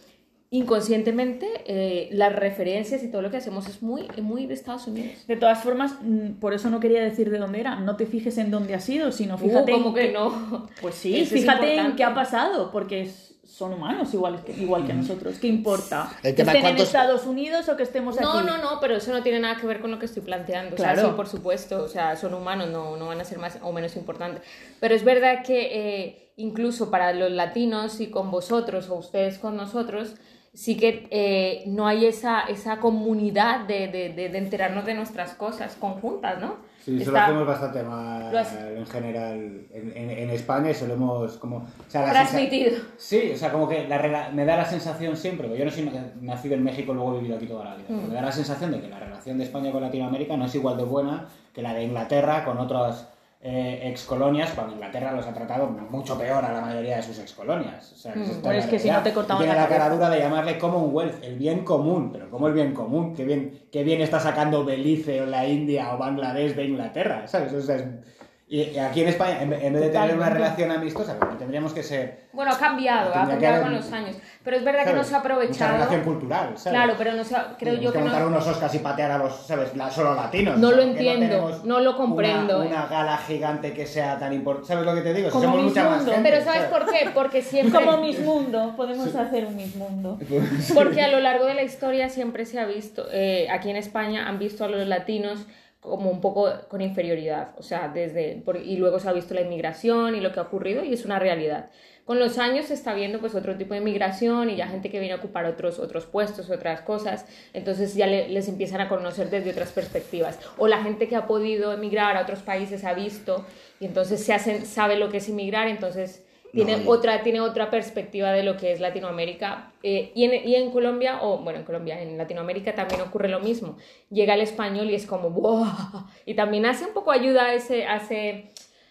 inconscientemente eh, las referencias y todo lo que hacemos es muy, muy de Estados Unidos. De todas formas, mm, por eso no quería decir de dónde era. No te fijes en dónde ha sido, sino Uh, fíjate como en que qué- no. Pues sí, Eso es fíjate en qué ha pasado, porque es- son humanos igual que, igual que nosotros. ¿Qué importa? El que tema, estén en ¿cuántos- Estados Unidos o que estemos aquí. No, no, no, pero eso no tiene nada que ver con lo que estoy planteando. O sea, Claro. sí, por supuesto, o sea, son humanos, no, no van a ser más o menos importantes. Pero es verdad que eh, incluso para los latinos y con vosotros o ustedes con nosotros, sí que eh, no hay esa, esa comunidad de, de, de- de enterarnos de nuestras cosas conjuntas, ¿no? Sí, eso lo hacemos bastante mal has- en general en, en- en España y se lo hemos como... O sea, la transmitido. sensa- Sí, o sea, como que la me da la sensación siempre, porque yo no soy na- nacido en México, luego he vivido aquí toda la vida, Mm. pero me da la sensación de que la relación de España con Latinoamérica no es igual de buena que la de Inglaterra con otras eh, excolonias, cuando Inglaterra los ha tratado mucho peor a la mayoría de sus excolonias. O sea, Mm, bueno, la es que si no te cortaban tiene la la cara dura de llamarle Commonwealth, el bien común, pero ¿cómo el bien común? ¿Qué bien, qué bien está sacando Belice o la India o Bangladesh de Inglaterra? ¿Sabes? O sea, es- y, aquí en España, en, vez de tener una relación amistosa, tendríamos que ser... Bueno, ha cambiado, ha que cambiado haber- con los años. Pero es verdad que no ¿sabes? se ha Mucha aprovechado. relación cultural, ¿sabes? Claro, pero no se ha- creo Tenemos yo que montar no. unos Oscars y patear a los, ¿sabes? La- solo latinos. No O sea, lo ¿por qué entiendo, tenemos no lo una- comprendo, Una, eh. gala gigante que sea tan importante. ¿Sabes lo que te digo? Si Como somos Miss mucha más Mundo. gente, Pero ¿sabes por qué? Porque siempre. Como Miss Mundo, podemos hacer un Miss Mundo. Porque a lo largo de la historia siempre se ha visto, eh, aquí en España han visto a los latinos como un poco con inferioridad, o sea, desde, por- y luego se ha visto la inmigración y lo que ha ocurrido y es una realidad. Con los años se está viendo pues otro tipo de inmigración y ya gente que viene a ocupar otros, otros puestos, otras cosas, entonces ya le- les empiezan a conocer desde otras perspectivas. O la gente que ha podido emigrar a otros países ha visto y entonces se hacen, sabe lo que es emigrar, entonces tiene No, otra tiene otra perspectiva de lo que es Latinoamérica Eh, y, en, y en Colombia o bueno en Colombia en Latinoamérica también ocurre lo mismo llega el español y es como ¡buah! y también hace un poco ayuda a ese hace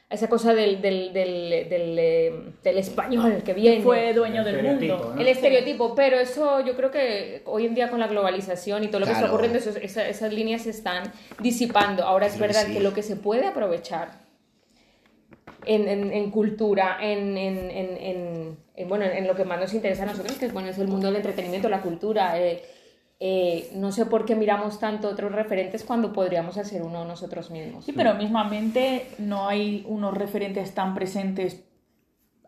esa cosa del, del, del, del, del español que viene Fue dueño del mundo. ¿no? el estereotipo, pero eso yo creo que hoy en día con la globalización y todo lo que está ocurriendo, esas líneas se están disipando. Ahora es Sí, verdad sí. que lo que se puede aprovechar en, en- en cultura, en, en- en- en- en, bueno, en lo que más nos interesa a nosotros, que es, bueno, es el mundo del entretenimiento, la cultura. eh, eh, no sé por qué miramos tanto otros referentes cuando podríamos hacer uno nosotros mismos. Sí, pero mismamente no hay unos referentes tan presentes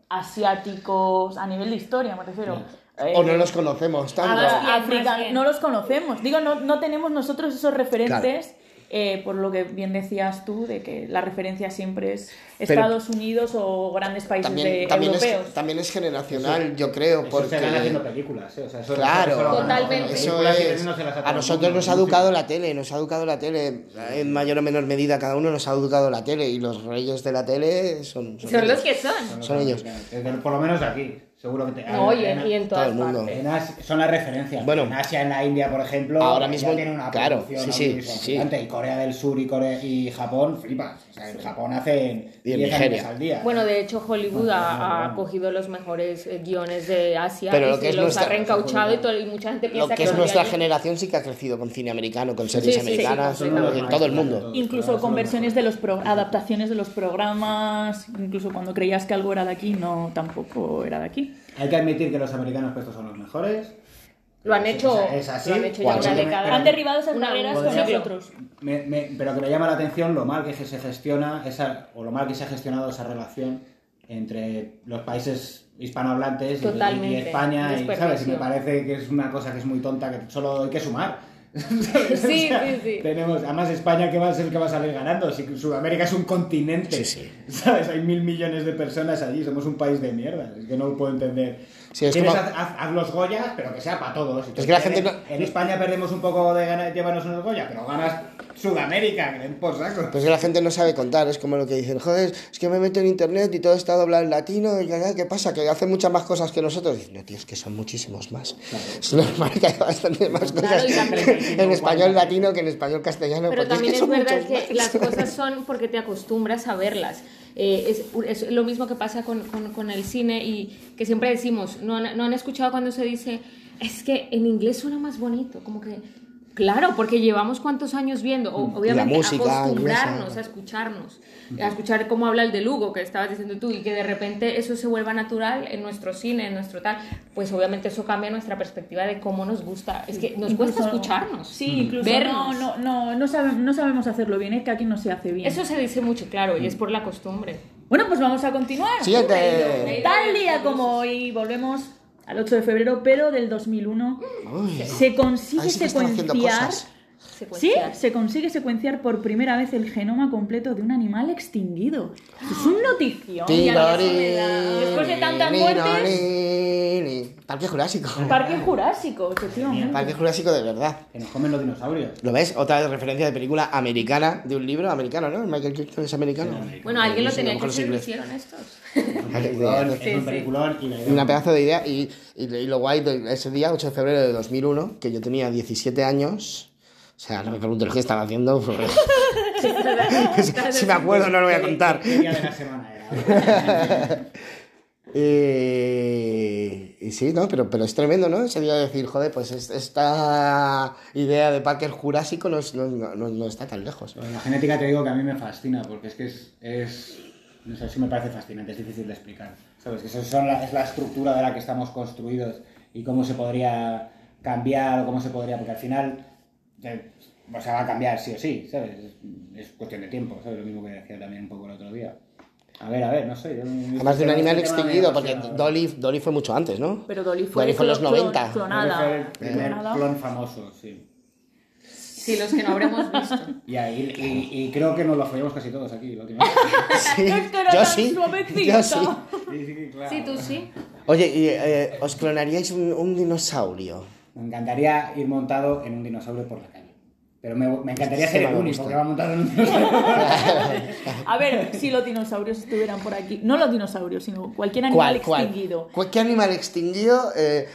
asiáticos a nivel de historia, me refiero. Eh, O no los conocemos tanto. Ah, Más bien, África, bien. no los conocemos. Digo, no, no tenemos nosotros esos referentes, eh, por lo que bien decías tú, de que la referencia siempre es Pero- Estados Unidos o grandes países de- También, europeos. es, también es generacional, yo creo, Eso porque... se haciendo películas, ¿eh? O sea, eso, Claro, Totalmente. Eso es. A nosotros nos ha educado la tele, nos ha educado la tele. En mayor o menor medida, cada uno nos ha educado la tele. Y los reyes de la tele son. Son, Son los que son. Son Son los ellos. Por lo menos aquí, seguro que te... No, y en, y en todas todo el mundo. partes. en Asia- son las referencias. Bueno. en Asia, en la India, por ejemplo, Ahora mismo, tienen una claro, producción sí, sí, sí. Y Corea del Sur y, Corea, y Japón, flipas. O sea, en Japón hacen Y en 10 Nigeria. al día. Bueno, de hecho, Hollywood ha, cogido los mejores eh, guiones de Asia Pero y lo se que es los nuestra- ha reencauchado y, todo- y mucha gente Lo piensa que es los nuestra generación sí que ha crecido con cine americano, con series Sí, sí, sí, americanas, completamente. en todo el mundo. Incluso con versiones de los pro- adaptaciones de los programas, incluso cuando creías que algo era de aquí, no, tampoco era de aquí. Hay que admitir que los americanos pues, estos son los mejores. Lo han hecho, es así. lo han hecho ya una década. Han derribado esas Una- barreras con nosotros. Me- me- pero que me llama la atención lo mal que se gestiona esa, o lo mal que se ha gestionado esa relación entre los países hispanohablantes y-. España, y, ¿sabes? Y me parece que es una cosa que es muy tonta, que solo hay que sumar. Sí, sí, sí. Tenemos, además España que va a ser el que va a salir ganando, si Sudamérica es un continente, Sí, sí. ¿sabes? Hay mil millones de personas allí, somos un país de mierda, es que no lo puedo entender. Sí, es Tienes, como- haz, haz- haz los Goyas, pero que sea para todos. Es que la gente en, España perdemos un poco de ganas, llevarnos unos Goya, pero ganas Sudamérica, que den por saco. Pues que la gente no sabe contar, es como lo que dicen, joder, es que me meto en internet y todo está doblado en latino, y ya, ¿qué pasa? Que hacen muchas más cosas que nosotros. Dicen, no, tío, es que son muchísimos más. Es normal que haya bastante más cosas y también- en español latino que en español castellano. Pero también es, es, que son verdad que más. las cosas son porque te acostumbras a verlas. Eh, es, es lo mismo que pasa con, con- con el cine y que siempre decimos, ¿no han, no han escuchado cuando se dice, es que en inglés suena más bonito? Como que, claro, porque llevamos cuántos años viendo, o, obviamente música acostumbrarnos a escucharnos, a escuchar cómo habla el de Lugo, que estabas diciendo tú, y que de repente eso se vuelva natural en nuestro cine, en nuestro tal, pues obviamente eso cambia nuestra perspectiva de cómo nos gusta. Es que nos cuesta Incluso- escucharnos. Sí, incluso Vernos. no, no, no, no, sabe- no sabemos hacerlo bien, es que aquí no se hace bien. Eso se dice mucho, claro, y es por la costumbre. Bueno, pues vamos a continuar. Siguiente. Tal día como hoy volvemos al 8 de febrero, pero del 2001, se consigue sí haciendo secuenciar. Sí, se consigue secuenciar por primera vez el genoma completo de un animal extinguido. Es un notición. y a mí eso me da- Después de tantas muertes. Parque Jurásico. Parque Jurásico, efectivamente. Parque Jurásico de verdad. Que nos comen los dinosaurios. ¿Lo ves? Otra referencia de película americana, de un libro americano, ¿no? Michael Crichton es americano. Bueno, alguien lo Sí, tenía a que mejor hacer, lo hicieron estos. Peliculón, es Sí, un sí. peliculón y la idea. Una pedazo de idea. Y, y, y lo guay de ese día, 8 de febrero de 2001, que yo tenía 17 años. O sea, no me preguntes lo que estaba haciendo. porque- si me acuerdo, no lo voy a contar. ¿Qué día de la semana era? Eh, y sí, ¿no? Pero, pero es tremendo, ¿no? Ese día de decir, joder, pues es- esta idea de Parque Jurásico no, es- no, no- no está tan lejos. La genética te digo que a mí me fascina, porque es que es, es no sé, sí me parece fascinante, es difícil de explicar. ¿Sabes? Que eso son la- es la estructura de la que estamos construidos y cómo se podría cambiar o cómo se podría, porque al final, eh, o sea, va a cambiar sí o sí, ¿sabes? Es, es cuestión de tiempo, ¿sabes? Lo mismo que decía también un poco el otro día. A ver, a ver, no sé. yo- Además de un este animal extinguido, porque. Dolly, Dolly fue mucho antes, ¿no? Pero Dolly fue, Dolly fue en los clon- 90. clonada. Fue el primer Clonada. clon famoso, sí. Sí, los que no habremos visto. Y, ahí- y, y creo que nos lo follamos casi todos aquí, la última vez. Sí, Es que era yo tan sí. Yo sí. Sí, sí, claro. Sí, tú sí. Oye, ¿y, eh, ¿os clonaríais un, un dinosaurio? Me encantaría ir montado en un dinosaurio por la calle. Pero me, me encantaría ser el único que va montado en un dinosaurio. A ver, si los dinosaurios estuvieran por aquí. No los dinosaurios, sino cualquier animal ¿Cuál, cuál? extinguido. Cualquier animal extinguido eh,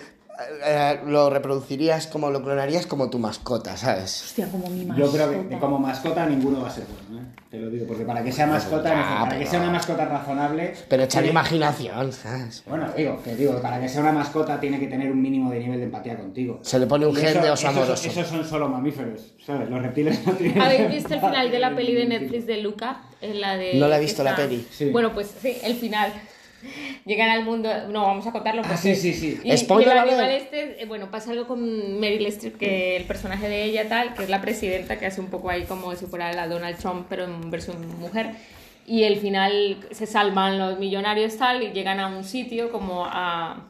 eh, lo reproducirías como lo clonarías como tu mascota, ¿sabes? Hostia, como mi mascota. Yo creo que como mascota ninguno va a ser bueno, ¿eh? Te lo digo, porque para que sea mascota, Ah, para que pero- sea una mascota razonable. Pero echar tiene- imaginación, ¿sabes? Bueno, digo, que digo, para que sea una mascota tiene que tener un mínimo de nivel de empatía contigo. Se le pone un Y gen eso- de oso esos- amoroso. Esos son solo mamíferos, ¿sabes? Los reptiles no tienen. ¿Habéis visto el final de la peli de Netflix de Luca? En la de No la he que visto la peli. Sí. Bueno, pues sí, el final. Llegan al mundo, no vamos a contarlo. Ah, sí, sí, sí. Y, y Spoiler el este, eh, bueno, pasa algo con Meryl Streep, que el personaje de ella tal, que es la presidenta, que hace un poco ahí como si fuera la Donald Trump, pero en versión mujer. Y el final se salvan los millonarios tal y llegan a un sitio como a...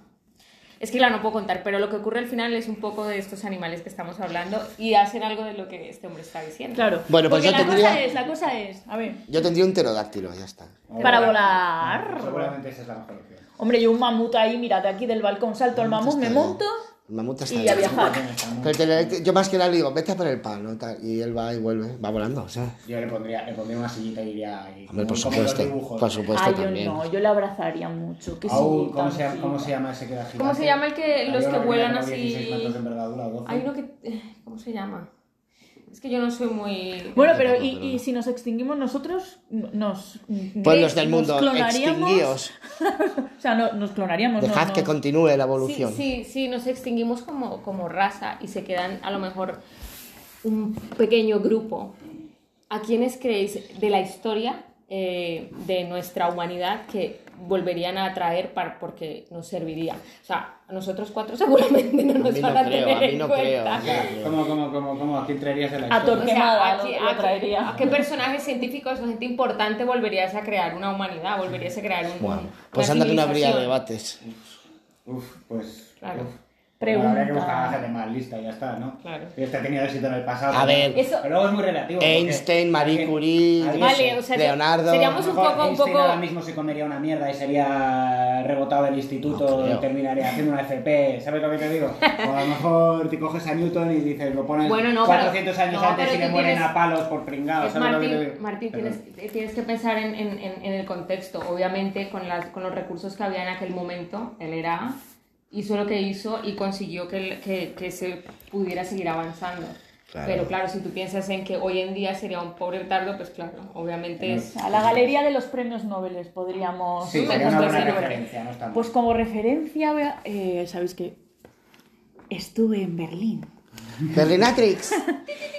Es que claro, no puedo contar, pero lo que ocurre al final es un poco de estos animales que estamos hablando y hacen algo de lo que este hombre está diciendo. Claro. Bueno, pues Porque yo la tendría- cosa es, la cosa es, a ver, Yo tendría un pterodáctilo, ya está. para volar. Seguramente esa es la mejor opción. Hombre, yo un mamut ahí, mira, de aquí del balcón salto al mamut, me monto El mamut está y bien. a viajar. Pero te- yo más que nada le digo, vete a por el pan, ¿no? Tal, Y él va y vuelve, va volando, o sea. Yo le pondría, le pondría una sillita y iría ahí. Hombre, por supuesto, por supuesto Ay, yo también. no, yo le abrazaría mucho. Que sí, ¿cómo, se llama, ¿Cómo se llama ese que era gigante? ¿Cómo se llama el que- los que vuelan así? 16 metros de envergadura, o 12. Hay uno que... eh, ¿Cómo se llama? Es que yo no soy muy... Bueno, pero y, pero y si nos extinguimos nosotros, nos... Pueblos del nos mundo, clonaríamos- extinguíos. O sea, no, nos clonaríamos. Dejad no. que continúe la Sí, evolución. sí, sí, nos extinguimos como, como raza y se quedan a lo mejor un pequeño grupo. ¿A quiénes creéis de la historia eh, de nuestra humanidad que volverían a traer para, porque nos serviría? O sea, a nosotros cuatro seguramente no A nos no van a creo, tener a mí en no cuenta. creo. ¿Cómo, cómo, cómo, cómo? ¿A quién traerías de la A historia? O sea, Torquemada ¿a a qué- traería. ¿A qué personajes científicos o gente importante volverías a crear una humanidad? ¿Volverías a crear un, Bueno, pues anda que no habría debates. Uf, pues. Claro. uf. Pregunta. Habría que buscar gente más lista ya está, ¿no? Claro. Y este ha tenido éxito en el pasado. A pero- ver. Eso- Pero luego es muy relativo. Einstein, Marie Curie, Vale, o sea, Leonardo. seríamos un poco- un Einstein poco- ahora mismo se comería una mierda y sería rebotado del instituto No y terminaría haciendo una FP, ¿sabes lo que te digo? O a lo mejor te coges a Newton y dices, lo pones Bueno, no, pero- 400 años no, antes pero y le mueren tienes- a palos por pringados, Es ¿sabes lo que te Martín, digo? Martín Pero- tienes, tienes que pensar en, en- en- en el contexto. Obviamente, con, las, con los recursos que había en aquel momento, él era hizo lo que hizo y consiguió que, que, que se pudiera seguir avanzando. Claro. Pero claro, si tú piensas en que hoy en día sería un pobre tardo, pues claro, obviamente es... A la galería de los premios Nobel podríamos... Sí, sería una buena referencia, no está. Pues como referencia, eh, sabéis que estuve en Berlín Berlinatrix.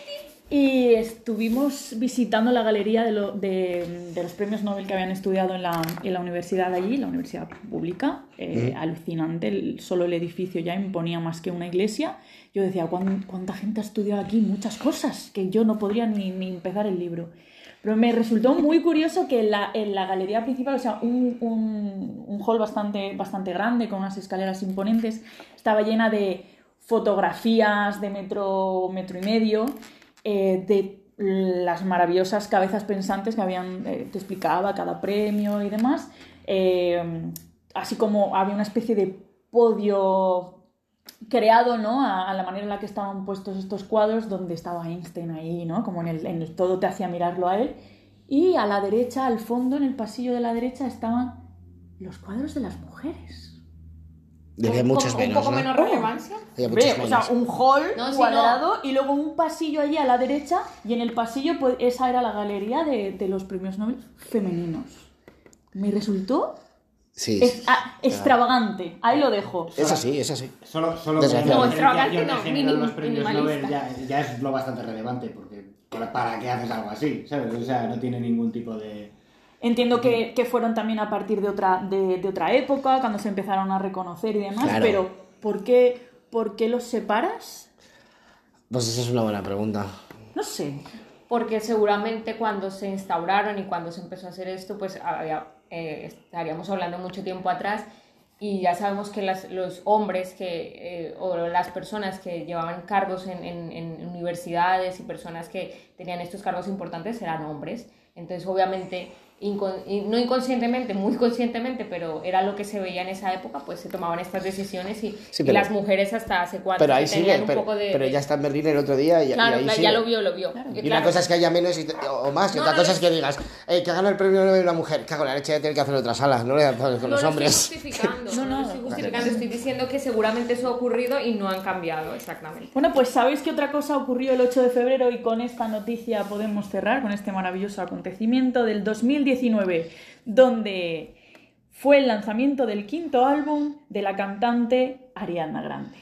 y estuvimos visitando la galería de, lo- de- de los premios Nobel que habían estudiado en la, en la universidad allí, la universidad pública. Eh, Alucinante, el- solo el edificio ya imponía más que una iglesia. Yo decía, ¿cuán- ¿cuánta gente ha estudiado aquí? Muchas cosas que yo no podría ni, ni empezar el libro. Pero me resultó muy curioso que en la, en la galería principal, o sea, un, un, un hall bastante, bastante grande con unas escaleras imponentes, estaba llena de fotografías de metro, metro y medio, eh, de las maravillosas cabezas pensantes que habían, eh, te explicaba cada premio y demás, eh, así como había una especie de podio creado, ¿no? A, a la manera en la que estaban puestos estos cuadros, donde estaba Einstein ahí, ¿no? Como en el, en el todo te hacía mirarlo a él. Y a la derecha, al fondo, en el pasillo de la derecha, estaban los cuadros de las mujeres. Un muchos poco- Un menos, poco ¿no? menos relevancia. Había muchos o sea, menos. un hall No, cuadrado y luego un pasillo allí a la derecha y en el pasillo pues esa era la galería de, de los premios Nobel femeninos. Me resultó Sí, es- ah, extravagante. Ahí lo dejo. es así, es así. Solo, solo Desgraciadamente. que No, extravagante no, los premios minimalista. Nobel ya, ya es lo bastante relevante, porque ¿para, para qué haces algo así? ¿Sabes? O sea, no tiene ningún tipo de... Entiendo que, que fueron también a partir de otra, de, de otra época, cuando se empezaron a reconocer y demás, Claro. pero ¿por qué, ¿por qué los separas? Pues esa es una buena pregunta. No sé. Porque seguramente cuando se instauraron y cuando se empezó a hacer esto, pues había- eh, estaríamos hablando mucho tiempo atrás y ya sabemos que las- los hombres que, eh, o las personas que llevaban cargos en, en- en universidades y personas que tenían estos cargos importantes eran hombres. Entonces, obviamente, incon- no inconscientemente, muy conscientemente, pero era lo que se veía en esa época, pues se tomaban estas decisiones y, Sí, y pero- las mujeres hasta hace cuánto Pero ahí que sigue, tenían un pero, poco de... pero ya está en Berlín el otro día y, y Claro, ya lo vio, lo vio. Y Claro. una cosa es que haya menos y o más, y No, otra no cosa es que digas, eh, que gana el premio Nobel una mujer, cago en la leche, tiene que hacer otras salas, no le con no los lo hombres. estoy justificando, No, no, estoy justificando, estoy diciendo que seguramente eso ha ocurrido y no han cambiado exactamente. Bueno, pues sabéis que otra cosa ocurrió el 8 de febrero y con esta noticia podemos cerrar con este maravilloso acontecimiento del 2019, donde fue el lanzamiento del quinto álbum de la cantante Ariana Grande.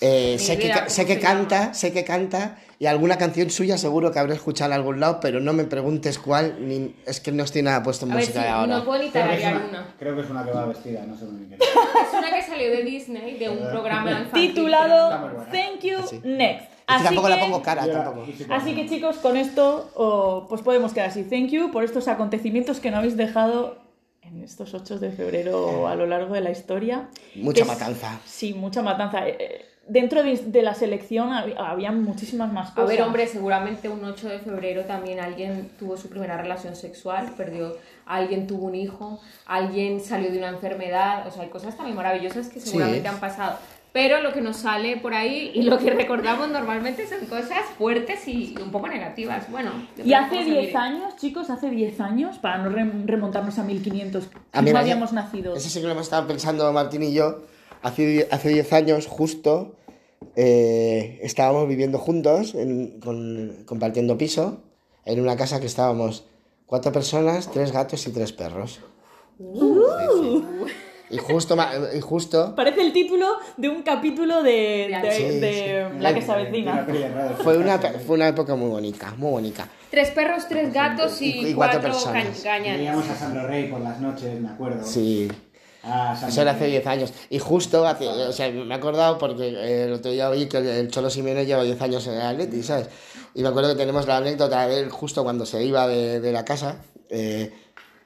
eh, sé, que, idea sé canta, sé que canta y alguna canción suya seguro que habré escuchado en algún lado, pero no me preguntes cuál, ni, es que no estoy nada puesto en A ver, música si de ahora. no puedo ni creo, que una, creo que es una que va vestida, no sé muy bien. Es una que salió de Disney, de un programa infantil. Titulado. Thank You Sí. Next. Así tampoco que- la pongo cara, la- tampoco. sí, Así que chicos, con esto oh, pues podemos quedar así. Thank you por estos acontecimientos que no habéis dejado en estos 8 de febrero a lo largo de la historia. Mucha es- matanza. Sí, mucha matanza. Eh, eh, Dentro de, de la selección hab- había muchísimas más A cosas. ver, hombre, seguramente un 8 de febrero también alguien tuvo su primera relación sexual, perdió, alguien tuvo un hijo, alguien salió de una enfermedad, o sea, hay cosas también maravillosas que seguramente han pasado. Pero lo que nos sale por ahí y lo que recordamos normalmente son cosas fuertes y un poco negativas. Bueno, Y hace cómo se 10 mire. años, chicos, hace 10 años, para no rem- remontarnos a 1500, Ah, no habíamos ya- nacido. Eso sí que lo hemos estado pensando Martín y yo. Hace hace 10 años, justo, eh, estábamos viviendo juntos, en- con- compartiendo piso, en una casa que estábamos cuatro personas, tres gatos y tres perros. Uh. Sí, sí. Y justo, y justo Parece el título de un capítulo de, de- Sí, de sí. La que se avecina. de fue una, fue una época muy bonita, muy bonita. Tres perros, tres gatos y, Y- y cuatro cuatro, personas. Veíamos a Sandro Rey por las noches, me acuerdo. Sí. Ah, Eso era hace Rey. 10 años. Y justo, hace, o sea, me he acordado porque eh, el otro día oí que el Cholo Simeone lleva 10 años en el Atleti, ¿sabes? Y me acuerdo que tenemos la anécdota de él justo cuando se iba de, de la casa, eh,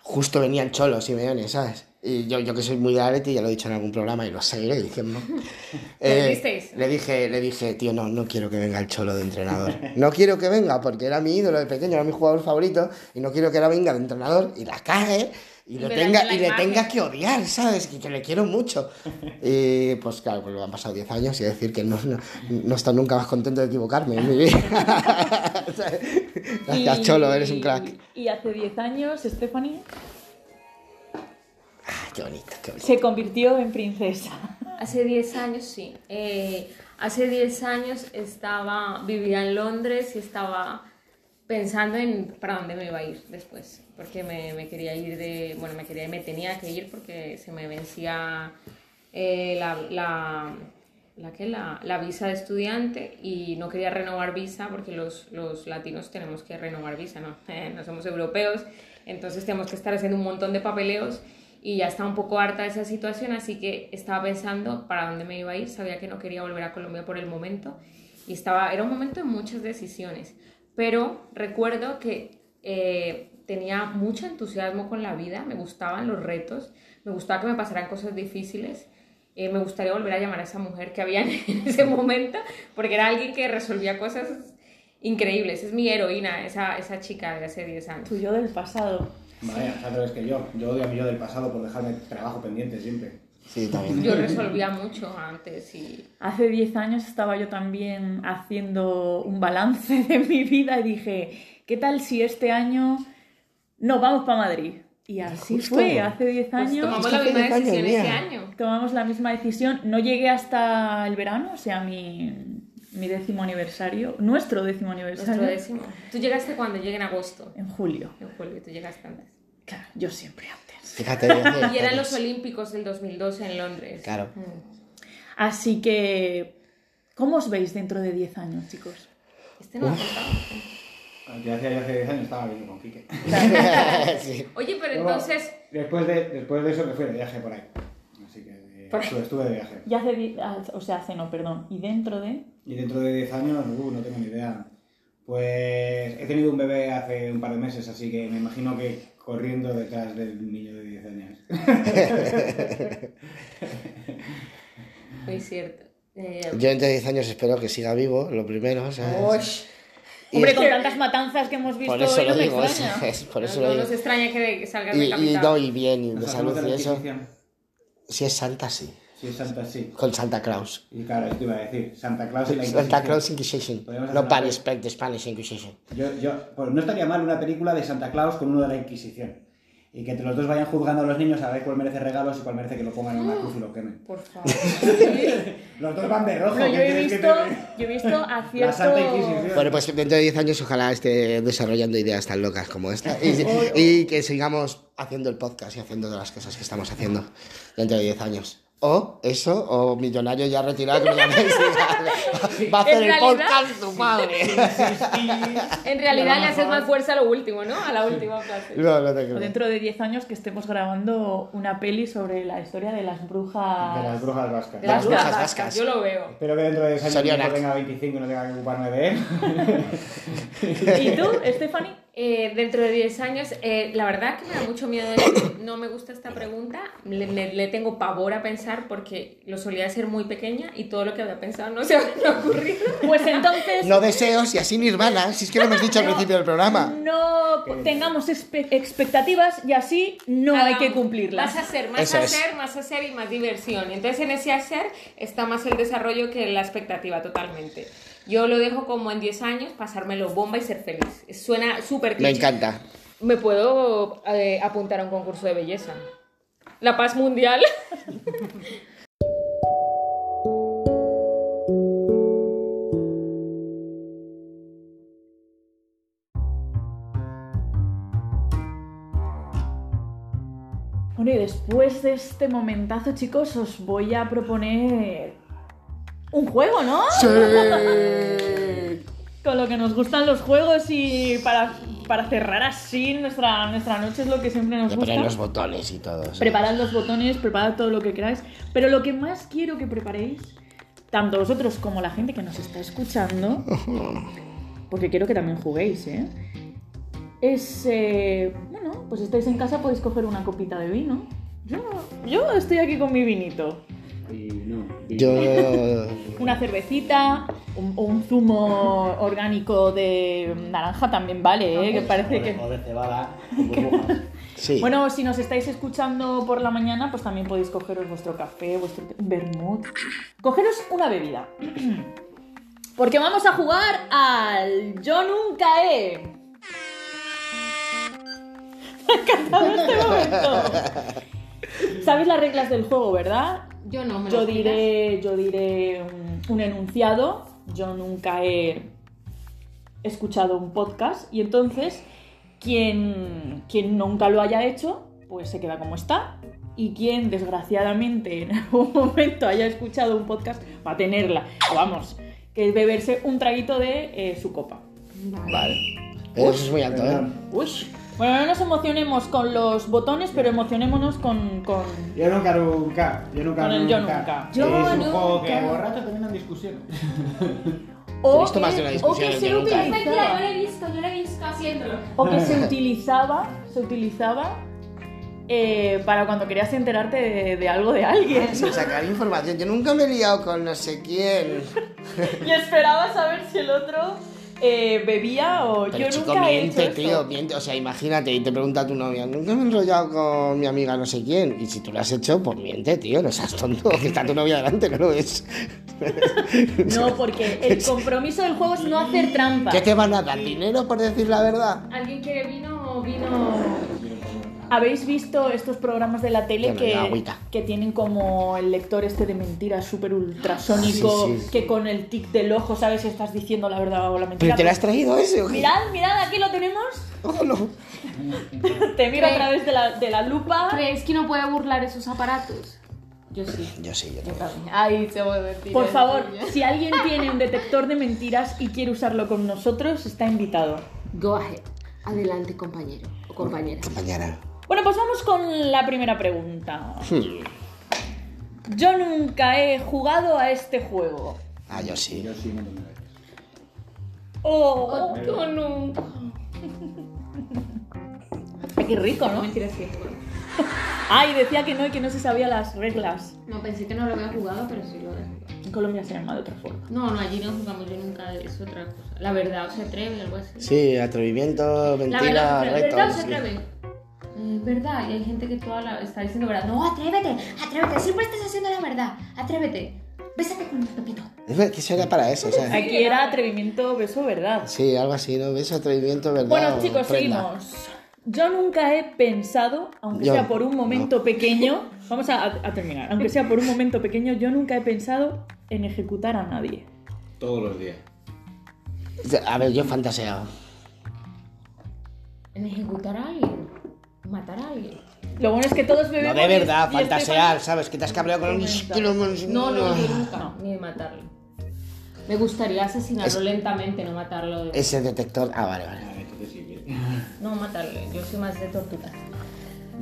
justo venía el Cholo Simeone, ¿sabes? Y yo, yo que soy muy de Atleti, ya lo he dicho en algún programa y lo seguiré diciendo. ¿Le Eh, disteis? le dije, le dije, tío, no, no quiero que venga el Cholo de entrenador. No quiero que venga porque era mi ídolo de pequeño, era mi jugador favorito y no quiero que ahora venga de entrenador y la cague y, lo tenga, y le tenga que odiar, ¿sabes? Que, que le quiero mucho. Y pues claro, pues han pasado 10 años y decir que no, no, no estado nunca más contento de equivocarme en mi vida. Gracias, Y- Cholo, eres un crack. Y hace 10 años, Stephanie qué bonito, qué bonito. se convirtió en princesa. Hace 10 años, sí. Eh, hace 10 años estaba, vivía en Londres y estaba pensando en para dónde me iba a ir después. Porque me, me quería ir de. Bueno, me, quería, me tenía que ir porque se me vencía eh, la, la, la, ¿qué? La, la visa de estudiante y no quería renovar visa porque los, los latinos tenemos que renovar visa, ¿no? Eh, no somos europeos, entonces tenemos que estar haciendo un montón de papeleos y ya estaba un poco harta de esa situación, así que estaba pensando para dónde me iba a ir, sabía que no quería volver a Colombia por el momento y estaba, era un momento de muchas decisiones, pero recuerdo que eh, tenía mucho entusiasmo con la vida, me gustaban los retos, me gustaba que me pasaran cosas difíciles, eh, me gustaría volver a llamar a esa mujer que había en ese momento, porque era alguien que resolvía cosas increíbles, es mi heroína, esa, esa chica de hace 10 años. Tu yo del pasado. Vaya, revés que yo. Yo odio a mi yo del pasado por dejarme trabajo pendiente siempre. Sí, también. Yo resolvía mucho antes y... Hace 10 años estaba yo también haciendo un balance de mi vida y dije, ¿qué tal si este año nos vamos para Madrid? Y así Justo. fue, hace 10 Pues años tomamos la misma decisión años, ese año. tomamos la misma decisión. No llegué hasta el verano, o sea, mi, mi décimo aniversario, nuestro décimo aniversario, Nuestro décimo. ¿Tú llegaste cuando? Llegué en agosto. en julio. En julio, tú llegaste antes. Claro, yo siempre antes. Fíjate. Y eran los. Olímpicos del 2012 en Londres. Claro. Mm. Así que, ¿cómo os veis dentro de 10 años, chicos? Este no lo contamos. Yo hace, yo hace 10 años estaba viviendo con Quique. sí. Oye, pero Luego, entonces... Después de, después de eso me fui de viaje por ahí. Por estuve, estuve de viaje. Ya hace, ah, o sea, hace no, perdón. Y dentro de... Y dentro de 10 años, uh, no tengo ni idea. Pues he tenido un bebé hace un par de meses, así que me imagino que corriendo detrás del niño de 10 años. Muy cierto. Eh, Yo entre 10 años espero que siga vivo, lo primero, ¿sabes? Y Hombre, es con tantas matanzas que hemos visto por eso hoy, no lo me digo, es, extraña. es- por eso no lo nos digo. extraña que, que salgas Y, y, decapitado. no, y bien, y de salud de y la eso. Inquisición. Si es Santa, sí. Sí, Santa, sí. Con Santa Claus. Y claro, esto iba a decir, Santa Claus y la Inquisición. Santa Claus Inquisition. No Spanish. Spanish, Spanish Inquisition. Yo, yo, pues no estaría mal una película de Santa Claus con uno de la Inquisición. Y que entre los dos vayan juzgando a los niños a ver cuál merece regalos y cuál merece que lo pongan en una cruz y lo quemen. Por favor. Los dos van de rojo. No, yo ¿qué he que visto, te- yo he visto a ciertos... Bueno, pues dentro de 10 años ojalá esté desarrollando ideas tan locas como esta. Y, y que sigamos haciendo el podcast y haciendo todas las cosas que estamos haciendo dentro de 10 años. O eso, o millonario ya retirado que me llaméis y va a hacer En el realidad- podcast tu madre. En realidad le haces más fuerza a lo último, ¿no? A la última frase. No, no te O creo. dentro de 10 años que estemos grabando una peli sobre la historia de las brujas... De las brujas vascas. De las brujas brujas vascas. Yo lo veo. Espero que dentro de 10 años yo tenga 25 y no tenga que ocuparme de él. ¿Y tú, Stephanie? Eh, dentro de 10 años, eh, la verdad que me da mucho miedo. No me gusta esta pregunta. Le, me- le tengo pavor a pensar porque lo solía ser muy pequeña y todo lo que había pensado no se había ocurrido. Pues entonces... No deseos y así nirvana, si es que lo hemos dicho al principio del programa. No tengamos espe- expectativas y así no hay que cumplirlas. Más hacer, más Eso es. hacer, más hacer y más diversión. Entonces en ese hacer está más el desarrollo que la expectativa totalmente. Yo lo dejo como en 10 años, pasármelo bomba y ser feliz. Suena súper Me encanta. Me puedo eh, apuntar a un concurso de belleza. La paz mundial. Bueno, y después de este momentazo, chicos, os voy a proponer un juego, ¿no? Con lo que nos gustan los juegos y para, para cerrar así nuestra, nuestra noche es lo que siempre nos Ya gusta. los botones y todo. eso. Preparad los botones, preparad todo lo que queráis. Pero lo que más quiero que preparéis, tanto vosotros como la gente que nos está escuchando, porque quiero que también juguéis, ¿eh? Es, eh, bueno, pues estáis en casa, podéis coger una copita de vino. Yo, yo estoy aquí con mi vinito. Y- Yo. Una cervecita, un, o un zumo orgánico de naranja también vale, ¿eh? Que parece o de- que... O de cebada. Sí. Bueno, si nos estáis escuchando por la mañana, pues también podéis cogeros vuestro café, vuestro vermut. Cogeros una bebida. Porque vamos a jugar al Yo Nunca He. Me ha encantado este momento. Sabéis las reglas del juego, ¿verdad? Yo no, me Yo lo diré, yo diré un, un enunciado. Yo nunca he escuchado un podcast y entonces quien, quien nunca lo haya hecho, pues se queda como está. Y quien desgraciadamente en algún momento haya escuchado un podcast va a tenerla. Vamos, que es beberse un traguito de eh, su copa. Vale. Eso es muy alto, ¿eh? Uy. Bueno, no nos emocionemos con los botones, pero emocionémonos con, con, Yo nunca, nunca. Yo nunca, Con el yo nunca. Es Yo un juego que nunca. borrachos terminan discusiones. O He visto más de una que- discusión o que se Nunca. utilizaba- yo lo he visto, yo lo he visto haciéndolo. O que se utilizaba, se utilizaba eh, para cuando querías enterarte de, de algo de alguien. Sin sacar información. Yo nunca me he liado con no sé quién. Y esperabas a ver si el otro eh, bebía o Pero yo chico, nunca he miente, hecho tío, esto. miente. O sea, imagínate y te pregunta a tu novia, nunca me he enrollado con mi amiga no sé quién. Y si tú lo has hecho, pues miente, tío, no seas tonto, que está tu novia delante, no lo ves. No, porque el compromiso del juego es no hacer trampa. ¿Qué te van a dar? ¿Dinero por decir la verdad? ¿Alguien quiere vino o vino? ¿Habéis visto estos programas de la tele que, tienen como el lector este de mentiras súper ultrasónico? Sí, sí. Que con el tic del ojo sabes si estás diciendo la verdad o la mentira. ¿Pero te lo has traído ese o qué? Mirad, mirad, aquí lo tenemos. Oh, no. Te miro a través de la, de la lupa. ¿Creéis que no puede burlar esos aparatos? Yo sí. Yo sí, yo Yo también. Ay, se voy a decir Por favor, si alguien tiene un detector de mentiras y quiere usarlo con nosotros, está invitado. Go ahead. Adelante, compañero o compañera. Compañera. Bueno, pues vamos con la primera pregunta. Hmm. Yo nunca he jugado a este juego. Ah, yo sí. Yo sí, un montón de veces. Oh, Yo nunca. qué rico, No mentiras que Ay, decía que no y que no se sabía las reglas. No, pensé que no lo había jugado, pero sí lo he jugado. En Colombia se llama de otra forma. No, no, allí no jugamos, yo nunca, es otra cosa. La verdad, o se atreve, algo así. Sí, atrevimiento, La mentira, verdad, se atreve. reto. ¿Verdad o se sí. atreve? Eh, verdad, y hay gente que toda la, está diciendo verdad. No, atrévete, atrévete, siempre estás haciendo la verdad. Atrévete. Bésate con el pepito. Es eso era para eso. Aquí era atrevimiento, beso, verdad. Sí, algo así, ¿no? ¿Ves? Atrevimiento, ¿verdad? Bueno, chicos, prenda. seguimos. Yo nunca he pensado, aunque Yo, sea por un momento no. pequeño, vamos a, a terminar, aunque sea por un momento pequeño, yo nunca he pensado en ejecutar a nadie. Todos los días. A ver, yo he fantaseado. En ejecutar a alguien. Matar a alguien. Lo bueno es que todos No bebemos. de y- verdad, y fantasear, ¿sabes? Que te has cabreado con un... No, no, yo nunca. No. Ni de matarlo. Me gustaría asesinarlo Es- lentamente, no matarlo. de- Ese detector... Ah, vale, vale. No matarlo, yo soy más de torturar.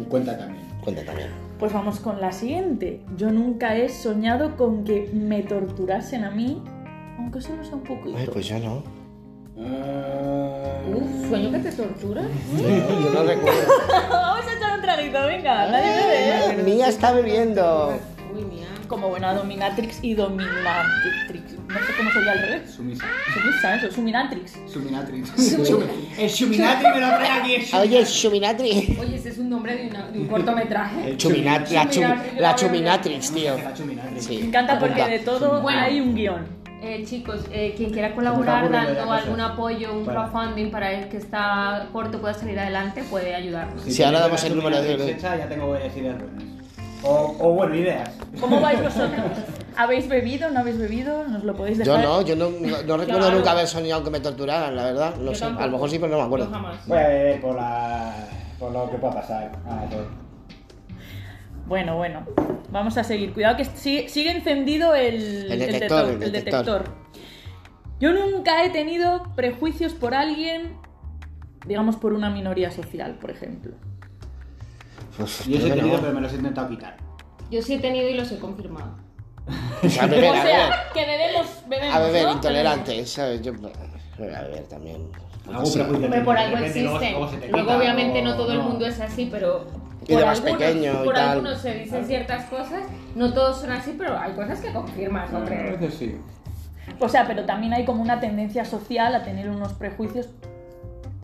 Cuenta también. Cuenta también. Pues vamos con la siguiente. Yo nunca he soñado con que me torturasen a mí, aunque solo sea un poquito. Ay, pues yo no. Ah, Uf, sueño que te tortura. Yo no recuerdo. vamos a echar un traguito, venga, nadie bebe. Mía está bebiendo. Uy, mía. Como buena dominatrix y dominatrix. No sé cómo sería al revés. Sumisa. Sumisa, eso, suminatrix. Suminatrix. Sumi- El Suminatri me lo trae aquí. el Oye, Chuminatri. Oye, ese es un nombre de, una- de un cortometraje. Chuminatrix, la Chuminatrix, tío. La Chuminatrix. Me encanta porque de todo Bueno. hay un guion. Eh, chicos, eh, quien quiera colaborar dando algún apoyo, un Bueno. crowdfunding para el que está corto pueda salir adelante, puede ayudarnos. Sí, ahora tengo damos el número de- hecha, ya tengo varias ideas buenas. O, o bueno, ideas. ¿Cómo vais vosotros? ¿Habéis bebido? ¿No habéis bebido? ¿Nos lo podéis Yo dejar? no, yo no, no, no recuerdo Claro. nunca haber soñado que me torturaran, la verdad. No Yo sé, a lo mejor sí, pero no me Yo acuerdo. jamás. Voy a beber por, la, por lo que pueda pasar. Ah. Bueno, bueno. Vamos a seguir. Cuidado que sigue, sigue encendido el, El detector, el el detector. Yo nunca he tenido prejuicios por alguien, digamos por una minoría social, por ejemplo. Uf, Yo sí he tenido, no. pero me los he intentado quitar. Yo sí he tenido y los he confirmado. O sea, a beber, o a que bebemos, bebemos. A beber, ¿no? intolerante, ¿sabes? Yo a beber también. Algún prejuicio por algo existen. luego obviamente, o- no todo el mundo es así, pero. Y de por más algunos- pequeño y Por tal. algunos se dicen ciertas cosas, no todos son así, pero hay cosas que confirmas, A hombre. veces sí. O sea, pero también hay como una tendencia social a tener unos prejuicios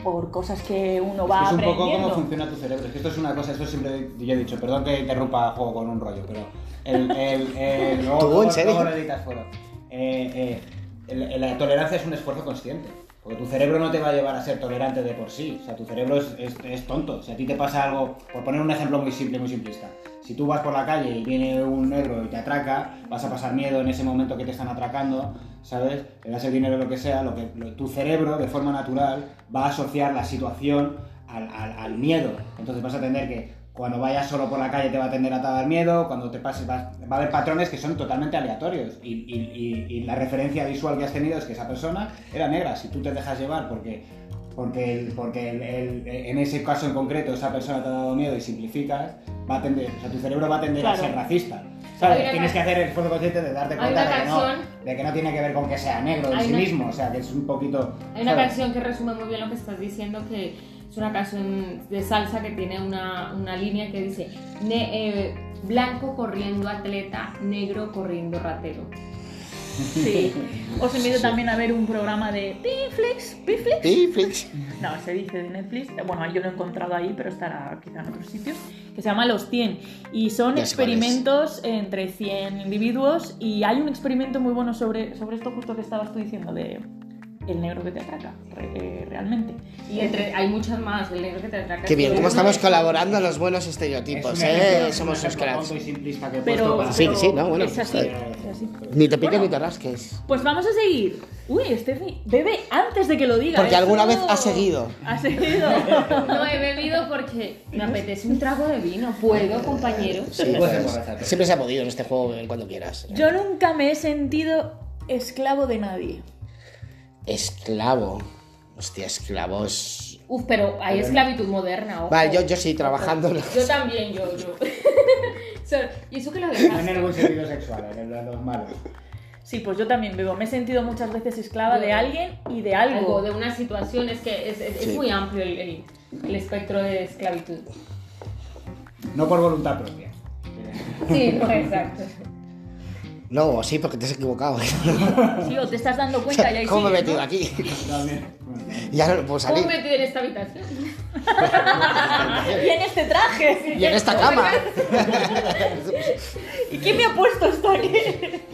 por cosas que uno va Es un poco aprendiendo. cómo funciona tu cerebro. Es que esto es una cosa, esto siempre yo he dicho, perdón que interrumpa juego con un rollo, pero el, el, el- luego, ¿Tú, en luego- serio? luego lo editas fuera. Eh, eh, el- el- la tolerancia es un esfuerzo consciente. Tu cerebro no te va a llevar a ser tolerante de por sí. O sea, tu cerebro es, es- tonto. Si a ti te pasa algo, por poner un ejemplo muy simple, muy simplista. Si tú vas por la calle y viene un negro y te atraca, vas a pasar miedo en ese momento que te están atracando, ¿sabes? Le das el dinero lo que sea, lo que tu cerebro, de forma natural, va a asociar la situación al- al miedo. Entonces vas a tener que cuando vayas solo por la calle te va a tender a dar miedo, cuando te pases vas- va a haber patrones que son totalmente aleatorios y, y- y- y la referencia visual que has tenido es que esa persona era negra. Si tú te dejas llevar porque, porque, el- porque el- el- en ese caso en concreto esa persona te ha dado miedo y simplificas, va a tender, o sea, tu cerebro va a tender a Claro. ser racista. ¿Sabes? una Tienes que hacer el esfuerzo consciente de darte cuenta de que, no, de que no tiene que ver con que sea negro en sí mismo, o sea, que es un poquito... Hay una ¿sabes? canción que resume muy bien lo que estás diciendo, que es una canción de salsa que tiene una, una línea que dice ne- eh, blanco corriendo atleta, negro corriendo ratero. Sí. Os invito también a ver un programa de Netflix. ¿Netflix? Netflix. No, se dice de Netflix. Bueno, yo lo he encontrado ahí, pero estará quizá en otros sitios. Que se llama Los 100. Y son Ya experimentos entre 100 individuos. Y hay un experimento muy bueno sobre, sobre esto justo que estabas tú diciendo de el negro que te atraca, re- eh, realmente. Y entre, hay muchas más, el negro que te atraca. Qué bien, cómo estamos es- colaborando a los buenos Es estereotipos, un ¿eh? ejemplo- Somos ejemplo cracks. simplista que he Pero, para- Sí, sí, no, bueno, es así, es. Ni te piques Bueno. ni te rasques. Pues vamos a seguir. Uy, Steffi, bebe antes de que lo diga. Porque eso- alguna vez ha seguido. Ha seguido. No he bebido porque me apetece un trago de vino. ¿Puedo, compañero? Sí, pues, siempre se ha podido en este juego beber cuando quieras. Yo nunca me he sentido esclavo de nadie. Esclavo. Hostia, esclavo es. Uf, pero hay esclavitud moderna, ojo. Vale, yo, yo sí, trabajando. Yo también, yo, yo. ¿Y eso que lo No en el dejaste? buen sentido sexual, en el de los malos. Sí, pues yo también bebo. Me he sentido muchas veces esclava de alguien y de algo. Algo, de una situación, es que es, es- es Sí. muy amplio el, el- el espectro de esclavitud. No por voluntad propia. Sí, exacto. No, sí, porque te has equivocado. Sí, o te estás dando cuenta y ahí ¿Cómo me he metido ¿no? aquí? También. Ya no lo puedo ¿Cómo salir. me metido en esta habitación? Y en este traje. Y en esta cama. ¿Y quién me ha puesto esto aquí?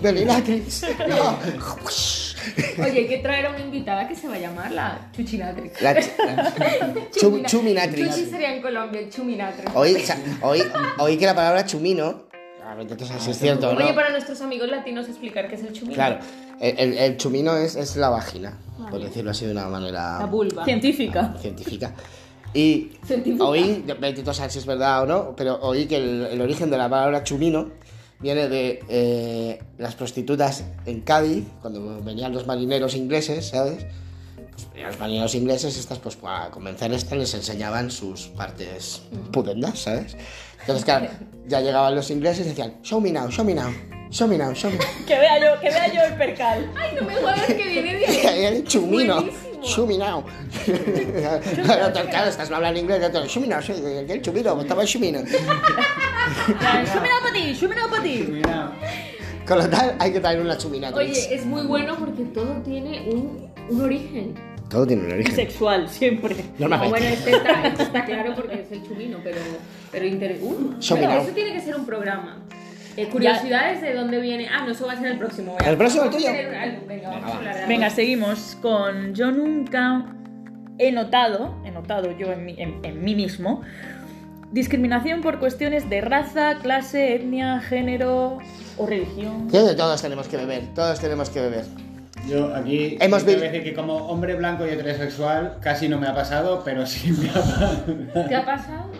De Linatrix. No. Oye, hay que traer a una invitada que se va a llamar la Chuchinatrix. La ch- Chum- Chumina- Chuminatrix. Chuchi sería en Colombia, Chuminatrix. Oí, sa- oí, oí que la palabra chumino. A cierto o no. Oye, para nuestros amigos latinos explicar qué es el chumino. Claro, el, el- el chumino es, es la vagina, por decirlo así de una manera La vulva. Científica. científica. Y Científica. oí, bendito sea si es verdad o no, pero oí que el, el origen de la palabra chumino viene de eh, las prostitutas en Cádiz, cuando venían los marineros ingleses, ¿sabes? Pues venían los marineros ingleses, estas pues para convencer a estas les enseñaban sus partes pudendas, ¿sabes? Entonces, claro, ya llegaban los ingleses y decían, show me now, show me now, show me now, show me now. Que vea yo, que vea yo el percal. Ay, no me jodas que viene de ahí. El chumino. Buenísimo. Chuminao. claro, claro, estás hablando inglés. Chuminao, sí, el chumino, estaba el chumino. Shumina para ti, shumina para ti. Con lo tal, hay que traer una chumina. Oye, es muy bueno porque todo tiene un, un origen. Todo tiene un origen. Sexual, siempre. No, Normalmente. bueno, este está, este está claro porque es el chumino, pero, pero inter... uh, pero eso tiene que ser un programa. Eh, curiosidades de dónde viene. Ah, no, eso va a ser el próximo. venga. ¿El próximo tuyo? Venga, vamos a hablar. Venga, seguimos con yo nunca he notado, he notado yo en mí, en- en mí mismo, discriminación por cuestiones de raza, clase, etnia, género o religión. Yo de todos tenemos que beber, todos tenemos que beber. Yo aquí Hemos tengo que decir que como hombre blanco y heterosexual casi no me ha pasado, pero sí me ha pasado. ¿Qué ha pasado?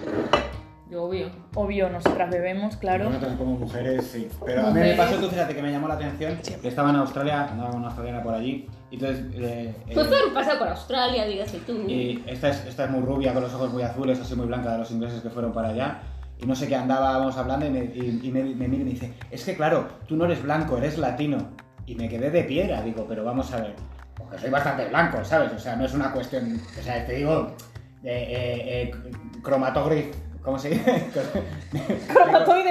Yo, obvio. Obvio, nosotras bebemos, claro. Nosotros como mujeres, sí. Pero a mí me pasó, tú fíjate que me llamó la atención, que estaba en Australia, andaba con una australiana por allí, y entonces... eh, eh, Pues todo pasa por Australia, dígase tú. y esta es, esta es muy rubia, con los ojos muy azules, así muy blanca de los ingleses que fueron para allá. Y no sé qué andábamos hablando y me, y- y me, me mira y me dice, es que claro, tú no eres blanco, eres latino. Y me quedé de piedra, digo, pero vamos a ver, porque soy bastante blanco, ¿sabes? O sea, no es una cuestión, o sea, te digo, eh, eh, eh, ¿cómo se dice?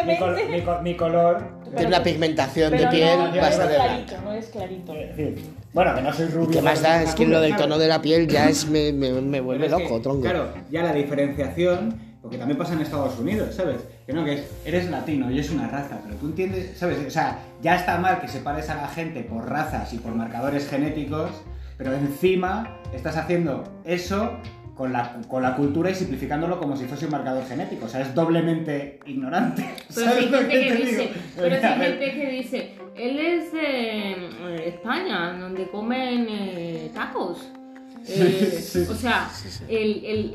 Mi, col- mi col- mi color... Tiene una pigmentación de piel no, no es bastante blanca. clarito, no es clarito. eh. Bueno, que no soy rubio. ¿Qué más da? Es que lo del tono de la piel ya es me, me, me vuelve es loco, que, tronco. Claro, ya la diferenciación, porque también pasa en Estados Unidos, ¿sabes? Que no, que es, eres latino y es una raza, pero tú entiendes, ¿sabes? O sea, ya está mal que separes a la gente por razas y por marcadores genéticos, pero encima estás haciendo eso con la, con la cultura y simplificándolo como si fuese un marcador genético. O sea, es doblemente ignorante. Pero si hay ¿Sabes lo gente que dice, pero hay gente que dice, él es de eh, España, donde comen eh, tacos. Eh, sí. O sea, el- el-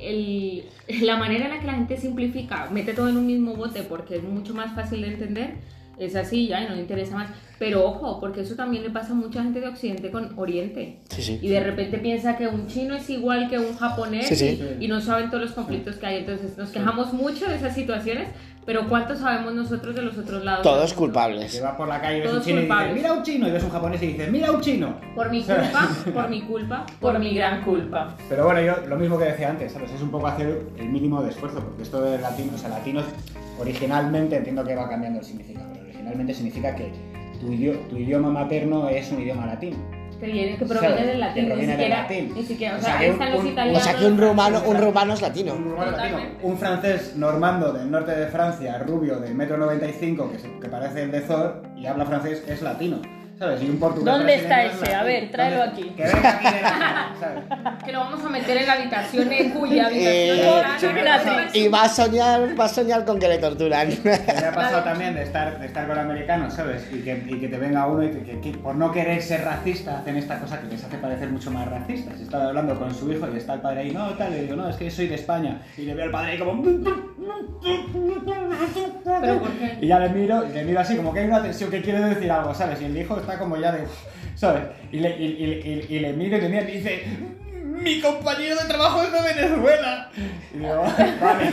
el- la manera en la que la gente simplifica, mete todo en un mismo bote porque es mucho más fácil de entender, es así ya y no le interesa más. Pero ojo, porque eso también le pasa a mucha gente de Occidente con Oriente. Sí, sí. Y de repente piensa que un chino es igual que un japonés Sí, sí. Y, y no saben todos los conflictos que hay. Entonces nos quejamos mucho de esas situaciones, pero ¿cuánto sabemos nosotros de los otros lados? Todos culpables. Que vas por la calle y ves Todos un chino y dices, culpables. mira un chino, y ves un japonés y dices, mira un chino. Por mi culpa, por mi culpa, por mi gran culpa. Pero bueno, yo lo mismo que decía antes, ¿sabes? Es un poco hacer el mínimo de esfuerzo, porque esto de latino, o sea, latino originalmente entiendo que va cambiando el significado, pero originalmente significa que tu, idio- tu idioma materno es un idioma latino. Pero y que proviene ¿Sabes? del latín, Que proviene ni del siquiera, latín. ni siquiera, o O sea, que están un- los italianos. O sea que un rumano, un rumano es latino. Un, rumano latino. Un francés normando del norte de Francia, rubio, del metro 95, que, se- que parece el de Thor, y habla francés, es latino. ¿Sabes? Y un portugués ¿Dónde está ese? A ver, tráelo ¿Dónde- aquí. Que venga aquí de la ¿sabes? Que lo vamos a meter en la habitación en cuya habitación Eh, Y va a soñar, va a soñar con que le torturan. Me ha pasado también de estar, de estar con americanos, ¿sabes? Y que, y que te venga uno y que, que- que por no querer ser racista hacen esta cosa que les hace parecer mucho más racistas. Estaba hablando con su hijo y está el padre ahí, no, tal, y digo, no, es que soy de España. Y le veo al padre ahí como... ¿Pero por qué? Y ya le miro, y le miro así, como que hay una tensión que quiere decir algo, ¿sabes? Y el hijo está como ya de... ¿Sabes? Y le, y, y- y- y le miro y le miro y dice... Mi compañero de trabajo es de Venezuela. Y digo, vale.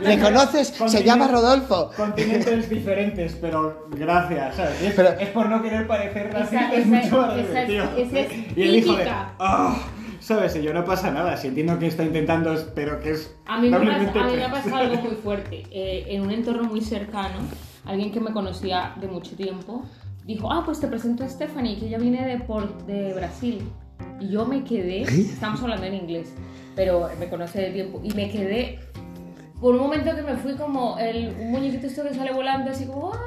¿Le conoces? Se llama Rodolfo. Continentes diferentes, pero gracias, ¿sabes? Es, Pero- es por no querer parecer Esa- racista, es mucho más esa es- divertido. esa es y el hijo de... "Ah", ¿Sabes? Y yo no pasa nada, si entiendo que está intentando, pero que es... A mí, me pasa, a mí me ha pasado algo muy fuerte. Eh, en un entorno muy cercano, alguien que me conocía de mucho tiempo dijo, ah, pues te presento a Stephanie, que ella viene de, por, de Brasil. Y yo me quedé, estamos hablando en inglés, pero me conoce de tiempo, y me quedé por un momento que me fui como el, un muñequito esto que sale volando así como... ¡ah!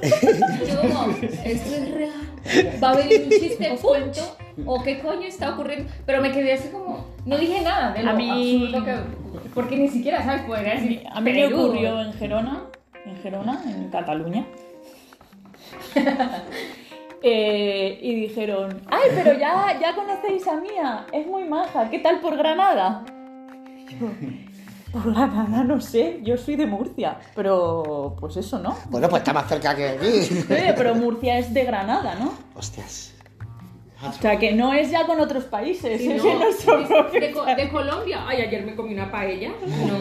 Yo como, esto es real. Va a venir un chiste, cuento, o qué coño está ocurriendo. Pero me quedé así como, no dije nada de lo A mí- absurdo que. Porque ni siquiera, ¿sabes? Podría decir. A mí me ocurrió en Gerona, en Gerona, en Cataluña. Eh, y dijeron, ay, pero ya, ya conocéis a Mía, es muy maja, ¿qué tal por Granada? Y yo, por Granada no sé, yo soy de Murcia, pero pues eso, ¿no? Bueno, pues está más cerca que aquí. Oye, pero Murcia es de Granada, ¿no? Hostias. O sea, que no es ya con otros países, Sí, es no, en nuestro de, propio de de Colombia. Ay, ayer me comí una paella. No.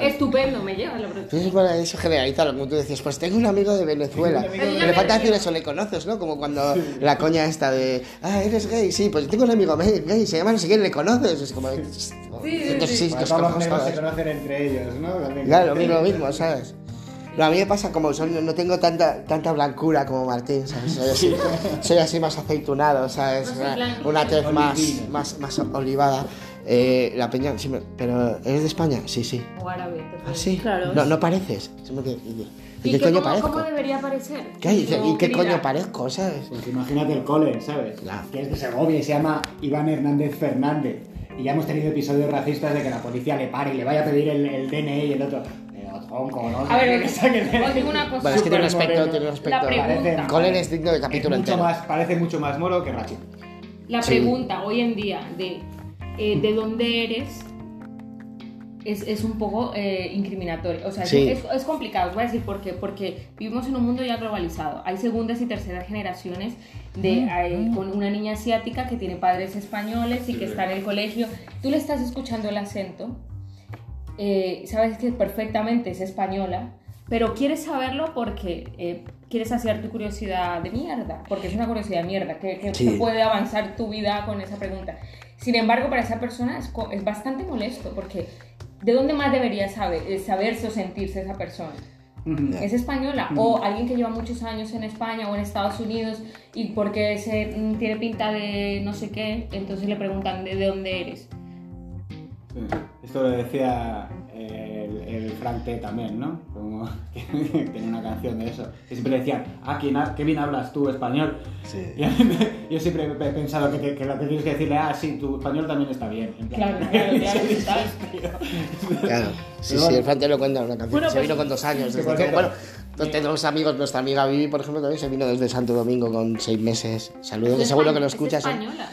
Estupendo, me lleva la verdad. Entonces, bueno, eso generaliza lo que tú decías. Pues tengo un amigo de Venezuela. Amigo de le falta decir eso, le conoces, ¿no? Como cuando la coña esta de, ah, eres gay, sí, pues tengo un amigo gay, se llama no sé quién, le conoces. Es como, sí, sí, sí. Bueno, os todos los negros se conocen entre ellos, ¿no? También. Claro, lo mismo, lo mismo, ¿sabes? No, a mí me pasa como no tengo tanta, tanta blancura como Martín, ¿sabes? Soy así, soy así más aceitunado, ¿sabes? Una, una tez más, más, más olivada. Eh, la peña, sí, pero ¿eres de España? Sí, sí. O árabe. ¿Ah, sí? Claro. No, no pareces. ¿Y, ¿Y qué coño cómo, parezco? cómo debería parecer? ¿Qué ¿Y qué querida, coño parezco, sabes? Pues imagínate el cole, ¿sabes? Claro. Que es de Segovia y se llama Iván Hernández Fernández. Y ya hemos tenido episodios racistas de que la policía le pare y le vaya a pedir el, el DNI y el otro. Tronco, ¿no? A ver, os digo una cosa. Bueno, es que tiene un aspecto, moreno. tiene un La aspecto. pregunta. Colin es digno de capítulo es mucho entero. más, parece mucho más moro que Rachi. La Sí. pregunta hoy en día de eh, de dónde eres es, es un poco eh, incriminatorio. O sea, es- Sí. es, es complicado. Os voy a decir por qué. Porque vivimos en un mundo ya globalizado. Hay segundas y terceras generaciones de, eh, con una niña asiática que tiene padres españoles y que está en el colegio. Tú le estás escuchando el acento, eh, sabes que perfectamente es española, pero quieres saberlo porque eh, quieres saciar tu curiosidad de mierda, porque es una curiosidad de mierda, que, que Sí. te puede avanzar tu vida con esa pregunta. Sin embargo, para esa persona es, bastante molesto, porque ¿de dónde más debería saber, eh, saberse o sentirse esa persona? es española o alguien que lleva muchos años en España o en Estados Unidos y porque se, mm, tiene pinta de no sé qué, entonces le preguntan de, de dónde eres. Sí. Esto lo decía el, el Frank T también, ¿no? Como que tiene una canción de eso. Que siempre decían, ah, ¿quién ha- qué bien hablas tú español. Sí. Y yo siempre he pensado que, te- que lo que tienes que decirle, ah, sí, tu español también está bien. En plan, Claro, claro, claro. Claro. Sí, Pero sí, bueno. el Fante lo cuenta en una canción. Bueno, se pues- vino con dos años. Sí, Desde por que- bueno, no tenemos amigos, nuestra amiga Vivi, por ejemplo, también se vino desde Santo Domingo con seis meses. Saludos, que seguro que lo escuchas. Es ¿eh? española.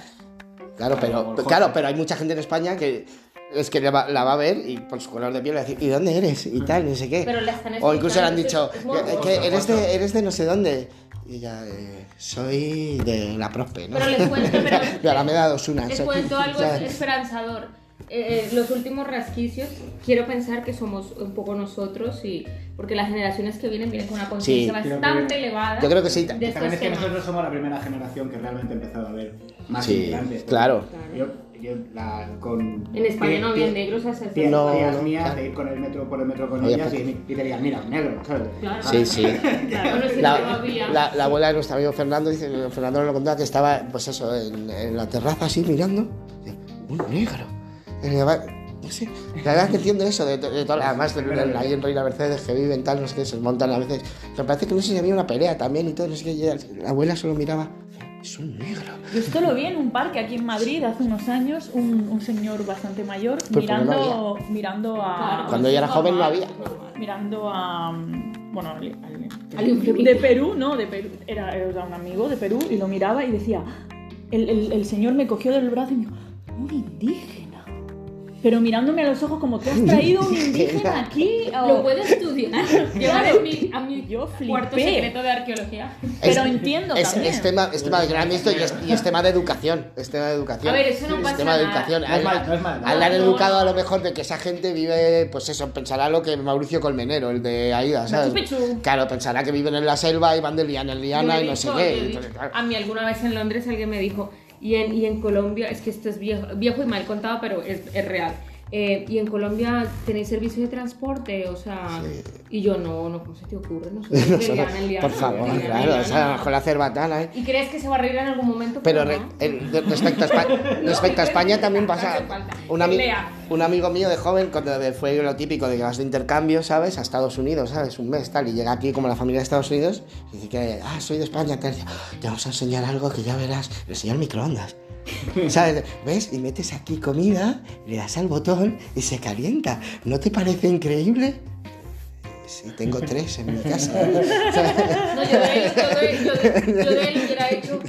Claro, pero, claro, pero hay mucha gente en España que es que la va, la va a ver y por su color de piel le va a decir, ¿y dónde eres? Y tal, no sé qué. Pero la están o incluso le han dicho, es- es muy "Es que eres de, eres de no sé dónde. Y ella, eh, soy de la Prospe, ¿no? Pero les cuento, pero de Alameda dos Unas. les cuento algo ¿sabes? esperanzador. eh, eh, los últimos rasquicios, quiero pensar que somos un poco nosotros y porque las generaciones que vienen vienen con una conciencia Sí. Bastante que- elevada. Yo creo que sí. También es que temas. nosotros somos la primera generación que realmente ha empezado a ver más Sí, inmigrantes. claro. Yo, yo la, con... En España no había negros hasta hace Tías No, tías no, mías claro. de ir con el metro por el metro con Oye, ellas pues- y, y te digan, mira, un negro, ¿sabes? Claro. Sí, sí. Claro, La, la- la abuela de nuestro amigo Fernando, dice, Fernando nos lo contaba que estaba, pues eso, en, en la terraza así mirando. dice, Un negro. No sé, la verdad es que entiendo eso, de, de, de todas- además de, de- ahí en Reina Mercedes que viven tal, no sé qué, se montan a veces. Me parece que no sé si había una pelea también y todo, no sé qué, la abuela solo miraba, es un negro. Yo esto lo vi en un parque aquí en Madrid hace unos años, un, un señor bastante mayor Pues no mirando, mirando a... Claro, Cuando ella era joven no había. mirando a bueno al, al- Al de, Perú no de Perú era, era un amigo de Perú y lo miraba y decía el, el- el señor me cogió del brazo y me dijo un indígena pero mirándome a los ojos como tú has traído un indígena aquí Lo puedo estudiar. Llevar a mi, a mi Yo cuarto secreto de arqueología. pero entiendo es, también es tema, es tema de gran esto y es, y es tema de educación. Es tema de educación. A ver, eso no es pasa tema de educación. No es Al- mal, no es mal. Al han No, educado no. a lo mejor de que esa gente vive, pues eso, pensará lo que Mauricio Colmenero, el de Aida, ¿sabes? Claro, pensará que viven en la selva y van de liana en Yo liana y no sé qué. yo Entonces, claro. A mí alguna vez en Londres alguien me dijo, y en, y en Colombia, es que esto es viejo, viejo y mal contado, pero es, es real. Eh, y en Colombia tenéis servicio de transporte, o sea, y yo no, no, ¿cómo se te ocurre? No, No de solo- liana en liana, por favor, en claro, liana, o sea, con la cerbatana, ¿eh? ¿Y crees que se va a reír en algún momento? Pero re- de- respecto, a España, respecto a España también pasa. Un, ami- un amigo mío de joven, cuando fue lo típico de que vas de intercambio, ¿sabes? A Estados Unidos, ¿sabes? Un mes, tal, y llega aquí como la familia de Estados Unidos, y dice que, ah, soy de España, tal, dice, te vamos a enseñar algo que ya verás. El microondas. ¿Ves? Y metes aquí comida, le das al botón y se calienta. ¿No te parece increíble? Sí, tengo tres en mi casa. No, yo yo hecho.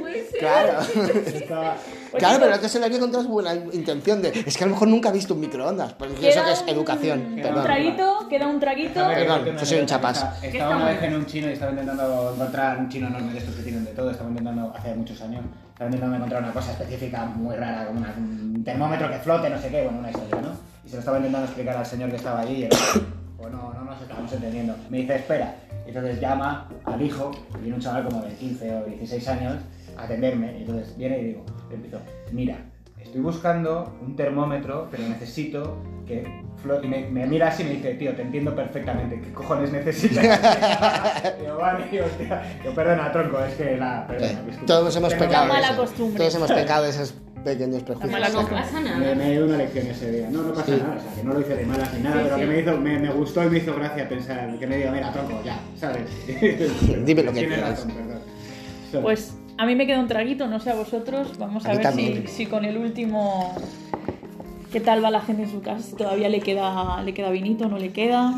Puede ser. Claro. Estaba- Claro, pero que se le haría con toda buena intención de. Es que a lo mejor nunca ha visto un microondas. Porque eso que es un- educación. un Perdón. traguito queda un traguito Perdón, que soy un. ¿Qué Estaba una vez en un chino y estaba intentando encontrar un chino enorme de estos que tienen de todo. Estaba intentando, hace muchos años, estaba intentando encontrar una cosa específica muy rara, como una- un termómetro que flote, no sé qué, bueno, una historia, ¿no? Y se lo estaba intentando explicar al señor que estaba allí y el- pues no, no nos estábamos entendiendo. Me dice, espera. Y entonces llama al hijo, que viene un chaval como de 15 o 16 años, atenderme. Y entonces viene y digo, le empiezo, mira, estoy buscando un termómetro, pero necesito que flote. Y me, me mira así y me dice, tío, te entiendo perfectamente, ¿qué cojones necesitas? digo, vale, tío, hostia. Yo, perdona, tronco, es que la. Perdona, disculpa. Todos hemos Pero pecado. mala costumbre. Todos hemos pecado de esos pequeños prejuicios. No pasa Me, nada. me dio una lección ese día. No, no pasa Sí. nada, o sea, que no lo hice de malas ni nada, Sí, pero sí. que me, hizo, me, me gustó y me hizo gracia pensar, que me diga, mira, tronco, ya, ¿sabes? Dime lo que Tienes quieras. razón, perdón. Pues a mí me queda un traguito, no sé a vosotros. Vamos a, ver si, si con el último. ¿Qué tal va la gente en su casa? Si ¿Todavía le queda, le queda vinito no le queda?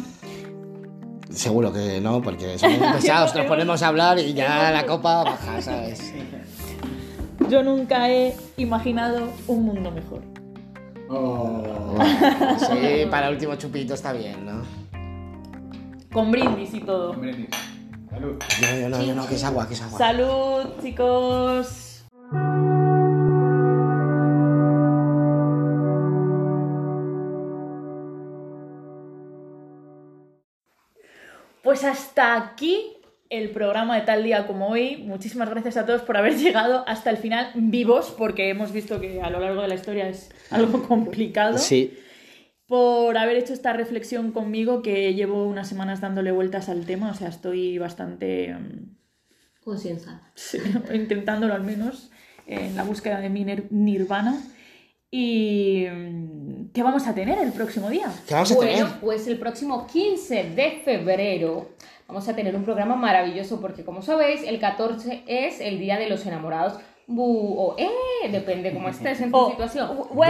Seguro que no, porque somos muy pesados, nos ponemos a hablar y ya la copa baja, ¿sabes? Yo nunca he imaginado un mundo mejor. Oh. Sí, para el último chupito está bien, ¿no? Con brindis y todo. Hombre, tío. Salud. No, yo no, yo no, que es agua, que es agua. Salud, chicos. Pues hasta aquí el programa de tal día como hoy. Muchísimas gracias a todos por haber llegado hasta el final vivos, porque hemos visto que a lo largo de la historia es algo complicado. Sí. Por haber hecho esta reflexión conmigo, que llevo unas semanas dándole vueltas al tema, o sea, estoy bastante... mm, Conciencia. Sí, intentándolo al menos, en la búsqueda de mi nir- nirvana. ¿Y mm, qué vamos a tener el próximo día? ¿Qué vamos a Bueno, tener? pues el próximo 15 de febrero vamos a tener un programa maravilloso porque como sabéis, el 14 es el Día de los Enamorados. Bu o eh, depende cómo estés en tu Oh, situación. ¡Güey!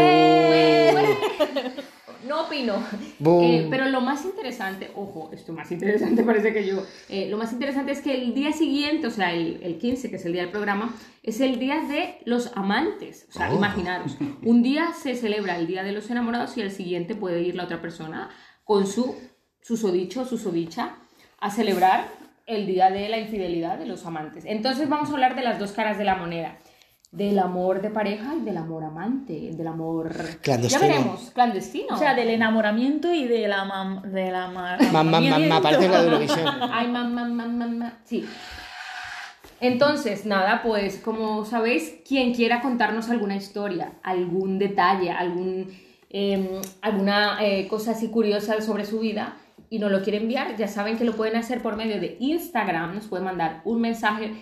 Opino. Eh, pero lo más interesante, ojo, esto más interesante parece que yo. eh, lo más interesante es que el día siguiente, o sea, el, el 15, que es el día del programa, es el día de los amantes. O sea, Oh. imaginaros, un día se celebra el día de los enamorados y el siguiente puede ir la otra persona con su susodicho susodicha a celebrar el día de la infidelidad de los amantes. Entonces vamos a hablar de las dos caras de la moneda. Del amor de pareja y del amor amante, del amor... Clandestino. Ya veremos, clandestino. O sea, del enamoramiento y de la mam... De la ma- Mamá, mamá, parece la de Eurovisión. Ay, mamá, mamá, mamá. Sí. Entonces, nada, pues como sabéis, quien quiera contarnos alguna historia, algún detalle, algún, eh, alguna eh, cosa así curiosa sobre su vida y nos lo quiere enviar, ya saben que lo pueden hacer por medio de Instagram, nos pueden mandar un mensaje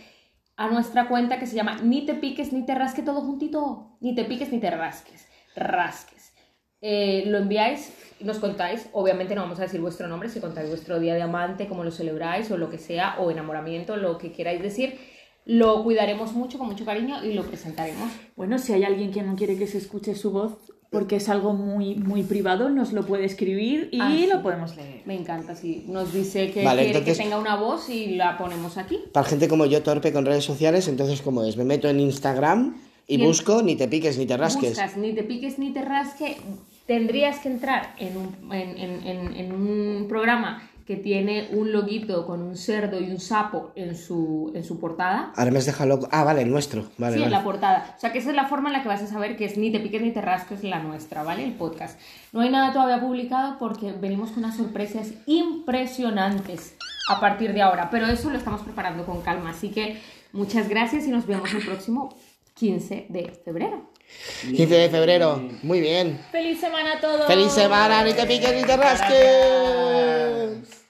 a nuestra cuenta que se llama Ni te piques ni te rasques todo juntito, ni te piques ni te rasques, rasques. Eh, lo enviáis nos contáis, obviamente no vamos a decir vuestro nombre, si contáis vuestro día de amante, cómo lo celebráis o lo que sea, o enamoramiento, lo que queráis decir, lo cuidaremos mucho, con mucho cariño y lo presentaremos. Bueno, si hay alguien que no quiere que se escuche su voz porque es algo muy, muy privado, nos lo puede escribir y Ah, sí. lo podemos leer. Me encanta, si nos dice que Vale, quiere entonces- que tenga una voz y la ponemos aquí. Para gente como yo, torpe con redes sociales, entonces, ¿cómo es? Me meto en Instagram y busco ni te piques ni te rasques. Buscas, ni te piques ni te rasque, tendrías que entrar en un, en, en- en- en un programa que tiene un loguito con un cerdo y un sapo en su, en su portada. Ahora me has dejado loco. Ah, vale, el nuestro. Vale, sí, en vale. la portada. O sea, que esa es la forma en la que vas a saber que es ni te piques ni te rasques la nuestra, ¿vale? El podcast. No hay nada todavía publicado porque venimos con unas sorpresas impresionantes a partir de ahora, pero eso lo estamos preparando con calma. Así que muchas gracias y nos vemos el próximo 15 de febrero. 15 de febrero, mm. muy bien. Feliz semana a todos. Feliz semana, ni te piques ni te rasques.